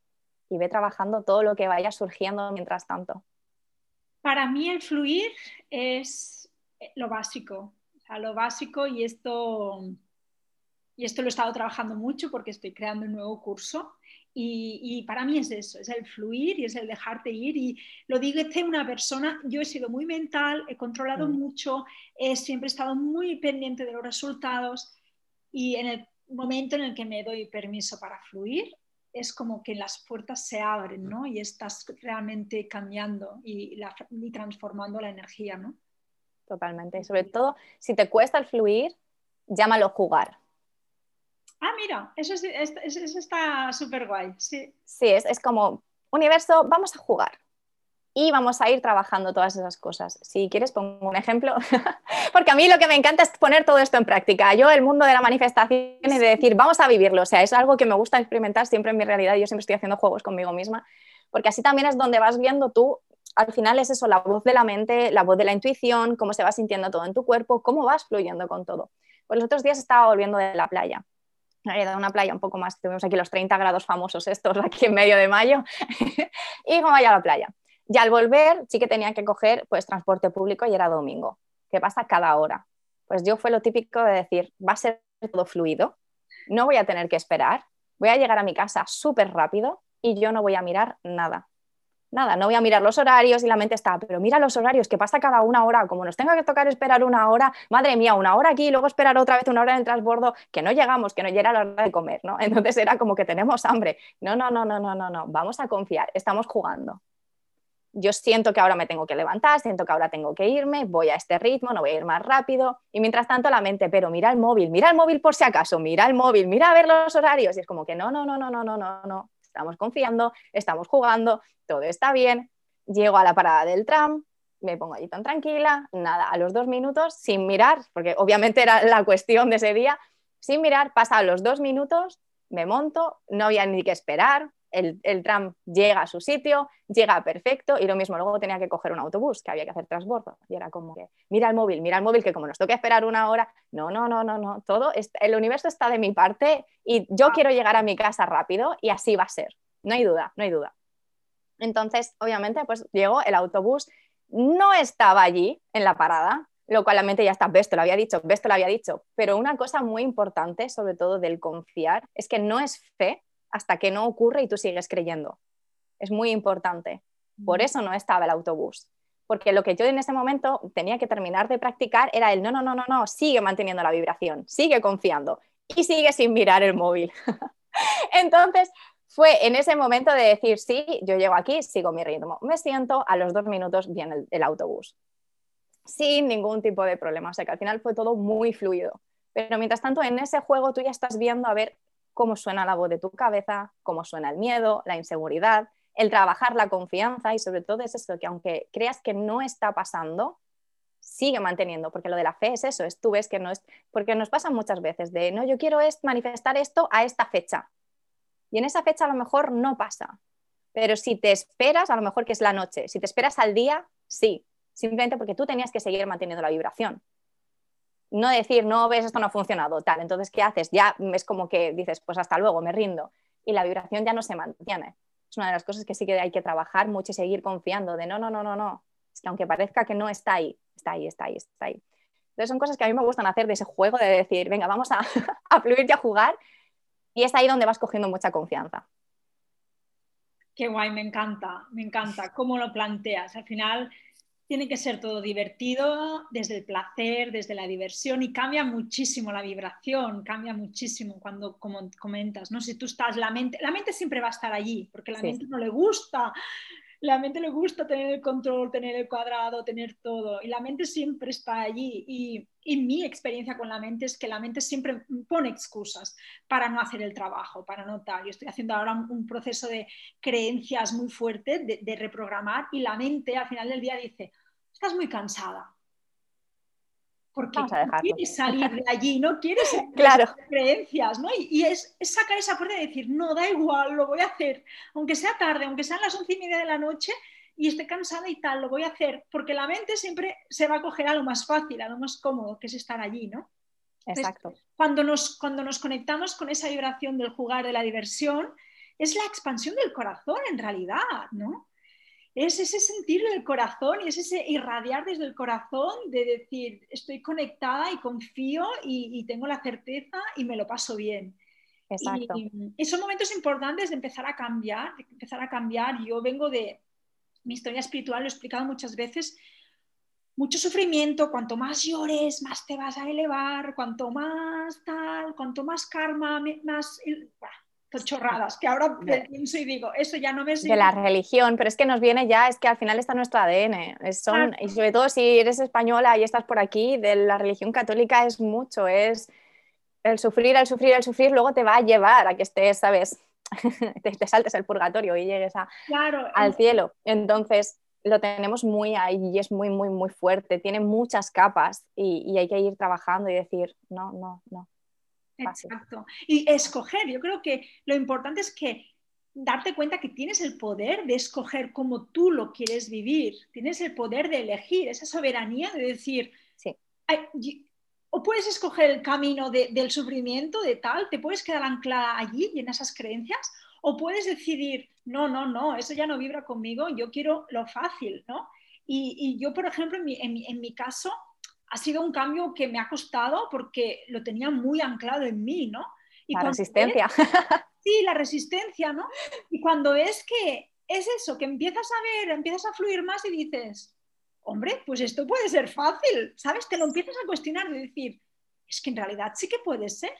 Y ve trabajando todo lo que vaya surgiendo mientras tanto. Para mí el fluir es lo básico, o lo básico y esto, y esto lo he estado trabajando mucho porque estoy creando un nuevo curso y, para mí es eso, es el fluir y es el dejarte ir. Y lo digo dice una persona, yo he sido muy mental, he controlado mm. mucho, he siempre estado muy pendiente de los resultados y en el momento en el que me doy permiso para fluir, es como que las puertas se abren, ¿no? Y estás realmente cambiando y, y transformando la energía, ¿no? Totalmente. Y sobre todo, si te cuesta el fluir, llámalo jugar Ah, mira, eso, está súper guay. Sí, sí es, como, universo, vamos a jugar y vamos a ir trabajando todas esas cosas. Si quieres, pongo un ejemplo, porque a mí lo que me encanta es poner todo esto en práctica. Yo, el mundo de la manifestación y de decir, vamos a vivirlo, o sea, es algo que me gusta experimentar siempre en mi realidad. Yo siempre estoy haciendo juegos conmigo misma, porque así también es donde vas viendo tú. Al final es eso, la voz de la mente, la voz de la intuición, cómo se va sintiendo todo en tu cuerpo, cómo vas fluyendo con todo. Pues los otros días estaba volviendo de la playa de una playa un poco más, tuvimos aquí los 30 grados famosos estos aquí en medio de mayo, y como vaya a la playa. Y al volver sí que tenía que coger pues transporte público y era domingo. ¿Qué pasa cada hora? Pues yo fue lo típico de decir, va a ser todo fluido, no voy a tener que esperar, voy a llegar a mi casa súper rápido y yo no voy a mirar nada nada, no voy a mirar los horarios y la mente está, pero mira los horarios, que pasa cada una hora, como nos tenga que tocar esperar una hora, madre mía, una hora aquí y luego esperar otra vez una hora en el transbordo, que no llegamos, que no llega la hora de comer, ¿no? Entonces era como que tenemos hambre. No, no, no, no, no, no, no, vamos a confiar, estamos jugando. Yo siento que ahora me tengo que levantar, siento que ahora tengo que irme, voy a este ritmo, no voy a ir más rápido. Y mientras tanto la mente, pero mira el móvil, mira el móvil por si acaso, mira el móvil, mira a ver los horarios. Y es como que no, no, no, no, no, no, no, no estamos confiando, estamos jugando, todo está bien. Llego a la parada del tram, me pongo allí tan tranquila, nada, a los dos minutos, sin mirar, porque obviamente era la cuestión de ese día, sin mirar, pasa a los dos minutos, me monto, no había ni que esperar, el, tram llega a su sitio, llega perfecto y lo mismo, luego tenía que coger un autobús, que había que hacer transbordo. Y era como que, mira el móvil, mira el móvil, que como nos toca esperar una hora, no, no, no, no, no, todo, el universo está de mi parte y yo ah. quiero llegar a mi casa rápido y así va a ser. No hay duda, no hay duda. Entonces, obviamente, pues llegó el autobús, no estaba allí en la parada, lo cual la mente ya está, ves, te lo había dicho, ves, te lo había dicho. Pero una cosa muy importante, sobre todo del confiar, es que no es fe, hasta que no ocurre y tú sigues creyendo. Es muy importante. Por eso no estaba el autobús. Porque lo que yo en ese momento tenía que terminar de practicar era el no, no, no, no, no, sigue manteniendo la vibración, sigue confiando y sigue sin mirar el móvil. Entonces, fue en ese momento de decir, sí, yo llego aquí, sigo mi ritmo. Me siento, a los dos minutos viene el, el, autobús. Sin ningún tipo de problema. O sea que al final fue todo muy fluido. Pero mientras tanto, en ese juego tú ya estás viendo a ver cómo suena la voz de tu cabeza, cómo suena el miedo, la inseguridad, el trabajar la confianza y sobre todo es esto, que aunque creas que no está pasando, sigue manteniendo, porque lo de la fe es eso, es tú ves que no es, porque nos pasa muchas veces de, no, yo quiero es manifestar esto a esta fecha. Y en esa fecha a lo mejor no pasa, pero si te esperas, a lo mejor que es la noche, si te esperas al día, sí, simplemente porque tú tenías que seguir manteniendo la vibración no decir, no ves, esto no ha funcionado, tal. Entonces, ¿qué haces? Ya es como que dices, pues hasta luego, me rindo. Y la vibración ya no se mantiene. Es una de las cosas que sí que hay que trabajar mucho y seguir confiando de no, no, no, no, no. Es que aunque parezca que no está ahí, está ahí, está ahí, está ahí. Entonces son cosas que a mí me gustan hacer de ese juego de decir, venga, vamos a, a fluir a jugar. Y es ahí donde vas cogiendo mucha confianza. Qué guay, me encanta, me encanta cómo lo planteas. Al final tiene que ser todo divertido, desde el placer, desde la diversión y cambia muchísimo la vibración, cambia muchísimo cuando como comentas, ¿no? Si tú estás, la mente, la mente siempre va a estar allí, porque la mente no le gusta, la mente le gusta tener el control, tener el cuadrado, tener todo, y la mente siempre está allí. Y, mi experiencia con la mente es que la mente siempre pone excusas para no hacer el trabajo, para no tal. Yo estoy haciendo ahora un, proceso de creencias muy fuerte, de, de reprogramar, y la mente al final del día dice, estás muy cansada, porque no quieres salir de allí, no quieres claro. creencias, ¿no? Y, es, sacar esa puerta y decir, no, da igual, lo voy a hacer, aunque sea tarde, aunque sean las once y media de la noche, y estoy cansada y tal, lo voy a hacer, porque la mente siempre se va a coger a lo más fácil, a lo más cómodo, que es estar allí, ¿no? Exacto. cuando, nos, cuando nos conectamos con esa vibración del jugar, de la diversión, es la expansión del corazón en realidad, ¿no? Es ese sentir del corazón y es ese irradiar desde el corazón de decir, estoy conectada y confío y, tengo la certeza y me lo paso bien. Exacto. Y, son momentos importantes de empezar a cambiar, de empezar a cambiar. Yo vengo de mi historia espiritual, lo he explicado muchas veces, mucho sufrimiento, cuanto más llores, más te vas a elevar, cuanto más tal, cuanto más karma, más... chorradas, que ahora pienso y digo, eso ya no me De la religión, pero es que nos viene ya, es que al final está nuestro ADN. Son, Y sobre todo si eres española y estás por aquí, de la religión católica es mucho, es el sufrir, el sufrir, el sufrir, luego te va a llevar a que estés, ¿sabes? te, saltes el purgatorio y llegues a, al cielo. Entonces, lo tenemos muy ahí y es muy, muy, muy fuerte, tiene muchas capas y, hay que ir trabajando y decir, no, no, no. Exacto. Y escoger, yo creo que lo importante es que darte cuenta que tienes el poder de escoger cómo tú lo quieres vivir, tienes el poder de elegir, esa soberanía de decir, sí. o puedes escoger el camino del sufrimiento, de tal, te puedes quedar anclada allí y en esas creencias, o puedes decidir, no, no, no, eso ya no vibra conmigo, yo quiero lo fácil, ¿no? Y, yo, por ejemplo, en mi, caso, ha sido un cambio que me ha costado porque lo tenía muy anclado en mí, ¿no? Y la resistencia. sí, la resistencia, ¿no? Y cuando es que es eso, que empiezas a ver, empiezas a fluir más y dices, hombre, pues esto puede ser fácil, ¿sabes? Te lo empiezas a cuestionar y decir, es que en realidad sí que puede ser.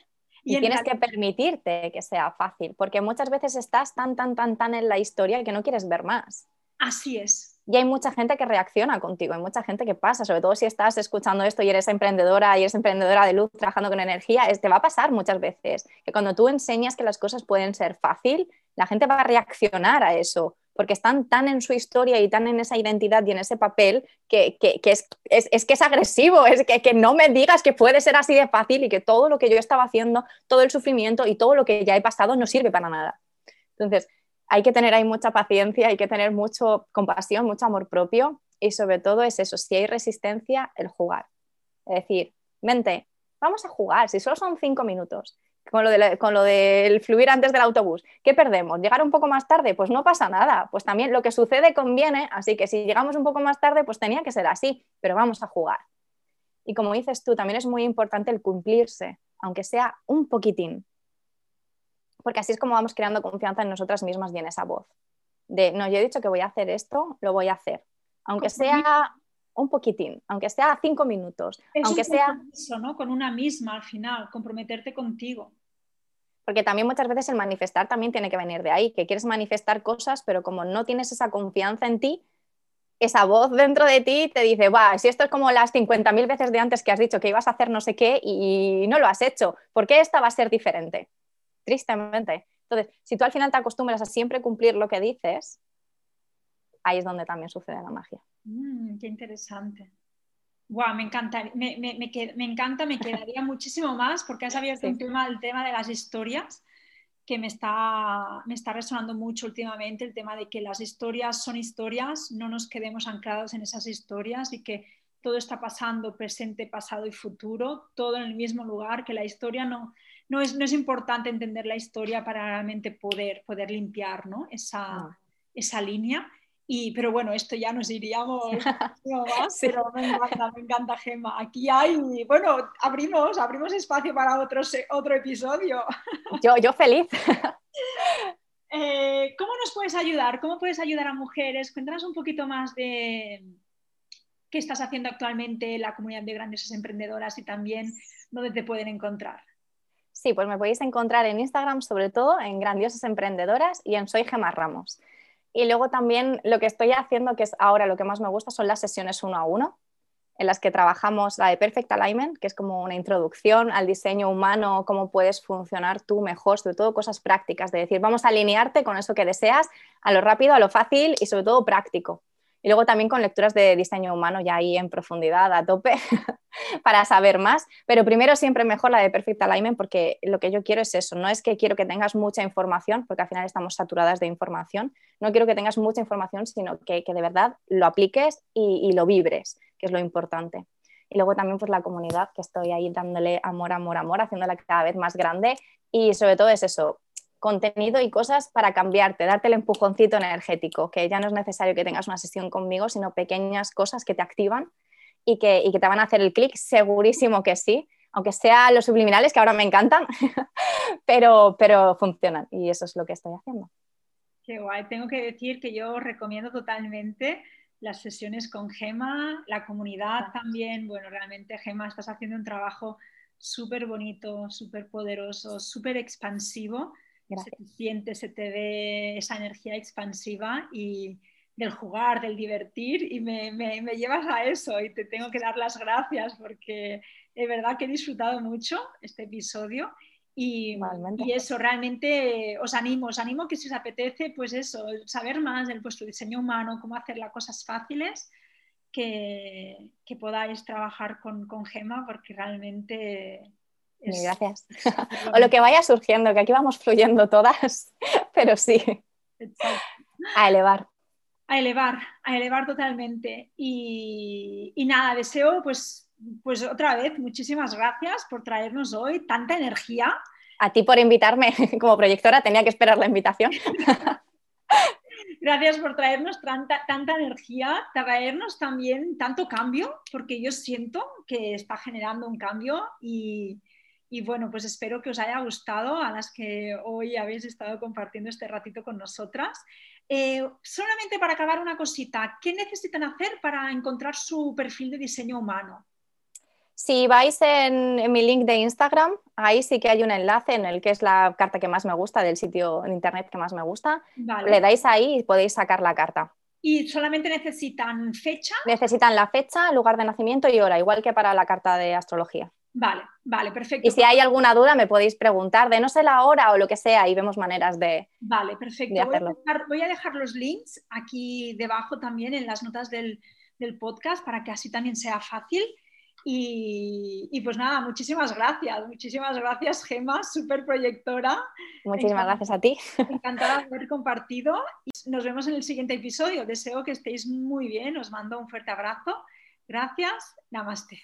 Y, tienes que permitirte que sea fácil, porque muchas veces estás tan, tan, tan, tan en la historia que no quieres ver más. Así es. Y hay mucha gente que reacciona contigo, hay mucha gente que pasa, sobre todo si estás escuchando esto y eres emprendedora y eres emprendedora de luz trabajando con energía, es, te va a pasar muchas veces que cuando tú enseñas que las cosas pueden ser fácil, la gente va a reaccionar a eso porque están tan en su historia y tan en esa identidad y en ese papel que, es, que es agresivo, es que, que, no me digas que puede ser así de fácil y que todo lo que yo estaba haciendo, todo el sufrimiento y todo lo que ya he pasado no sirve para nada. Entonces, hay que tener ahí mucha paciencia, hay que tener mucho compasión, mucho amor propio y sobre todo es eso, si hay resistencia, el jugar. Es decir, mente, vamos a jugar, si solo son cinco minutos con lo, con lo del fluir antes del autobús. ¿Qué perdemos? ¿Llegar un poco más tarde? Pues no pasa nada. Pues también lo que sucede conviene, así que si llegamos un poco más tarde, pues tenía que ser así, pero vamos a jugar. Y como dices tú, también es muy importante el cumplirse, aunque sea un poquitín. Porque así es como vamos creando confianza en nosotras mismas y en esa voz. De, no, yo he dicho que voy a hacer esto, lo voy a hacer. Aunque sea un poquitín, aunque sea cinco minutos, aunque sea... Eso, ¿no? Con una misma al final, comprometerte contigo porque también muchas veces el manifestar también tiene que venir de ahí, que quieres manifestar cosas, pero como no tienes esa confianza en ti, esa voz dentro de ti te dice, va, si esto es como las 50.000 veces de antes que has dicho que ibas a hacer no sé qué y no lo has hecho, ¿por qué esta va a ser diferente? Tristemente. Entonces, si tú al final te acostumbras a siempre cumplir lo que dices, ahí es donde también sucede la magia. Mm, qué interesante. Wow, me encanta, me, me, me, encanta, me quedaría muchísimo más porque has abierto un tema, el tema de las historias que me está, me está resonando mucho últimamente, el tema de que las historias son historias, no nos quedemos anclados en esas historias y que todo está pasando, presente, pasado y futuro, todo en el mismo lugar, que la historia no, no, es, no es importante entender la historia para realmente poder, poder limpiar ¿no? esa, esa línea pero bueno, esto ya nos iríamos más, pero me encanta, me encanta Gema. Aquí hay, bueno, abrimos, abrimos espacio para otro, otro episodio. Yo, yo feliz. Eh, ¿Cómo nos puedes ayudar? ¿Cómo puedes ayudar a mujeres? Cuéntanos un poquito más de qué estás haciendo actualmente en la comunidad de grandes emprendedoras y también dónde te pueden encontrar. Sí, pues me podéis encontrar en Instagram, sobre todo en Grandiosas Emprendedoras y en Soy Gema Ramos. Y luego también lo que estoy haciendo, que es ahora lo que más me gusta, son las sesiones uno a uno, en las que trabajamos la de Perfect Alignment, que es como una introducción al diseño humano, cómo puedes funcionar tú mejor, sobre todo cosas prácticas, de decir, vamos a alinearte con eso que deseas, a lo rápido, a lo fácil y sobre todo práctico. Y luego también con lecturas de diseño humano ya ahí en profundidad, a tope. para saber más, pero primero siempre mejor la de Perfect Alignment porque lo que yo quiero es eso, no es que quiero que tengas mucha información, porque al final estamos saturadas de información, no quiero que tengas mucha información, sino que, de verdad lo apliques y, lo vibres, que es lo importante. Y luego también pues la comunidad, que estoy ahí dándole amor, amor, amor, haciéndola cada vez más grande y sobre todo es eso, contenido y cosas para cambiarte, darte el empujoncito energético, que ya no es necesario que tengas una sesión conmigo, sino pequeñas cosas que te activan y que, te van a hacer el clic, segurísimo que sí, aunque sean los subliminales, que ahora me encantan, pero, pero funcionan y eso es lo que estoy haciendo. Qué guay, tengo que decir que yo recomiendo totalmente las sesiones con Gema, la comunidad también, bueno, realmente Gema, estás haciendo un trabajo súper bonito, súper poderoso, súper expansivo se te siente, se te ve esa energía expansiva y del jugar, del divertir y me, me, llevas a eso y te tengo que dar las gracias porque es verdad que he disfrutado mucho este episodio y, y, eso realmente os animo, os animo que si os apetece, pues eso, saber más del vuestro diseño humano, cómo hacer las cosas fáciles, que, que podáis trabajar con, con Gema porque realmente gracias. o lo que vaya surgiendo, que aquí vamos fluyendo todas, pero sí. A elevar. A elevar, a elevar totalmente. Y, nada, deseo pues, pues otra vez muchísimas gracias por traernos hoy tanta energía. A ti por invitarme como proyectora, tenía que esperar la invitación. Gracias por traernos tanta, tanta energía, traernos también tanto cambio, porque yo siento que está generando un cambio y, y bueno, pues espero que os haya gustado a las que hoy habéis estado compartiendo este ratito con nosotras. Eh, solamente para acabar una cosita, ¿qué necesitan hacer para encontrar su perfil de diseño humano? Si vais en, mi link de Instagram, ahí sí que hay un enlace en el que es la carta que más me gusta, del sitio en internet que más me gusta. Le dais ahí y podéis sacar la carta. ¿Y solamente necesitan fecha? Necesitan la fecha, lugar de nacimiento y hora, igual que para la carta de astrología. Vale, vale, perfecto. Y si hay alguna duda me podéis preguntar de no sé la hora o lo que sea y vemos maneras de. Vale, perfecto. Voy, a dejar, los links aquí debajo también en las notas del, podcast para que así también sea fácil. Y, pues nada, muchísimas gracias, muchísimas gracias Gema, súper proyectora. Muchísimas gracias a ti. Encantada de haber compartido y nos vemos en el siguiente episodio. Deseo que estéis muy bien, os mando un fuerte abrazo. Gracias, namaste.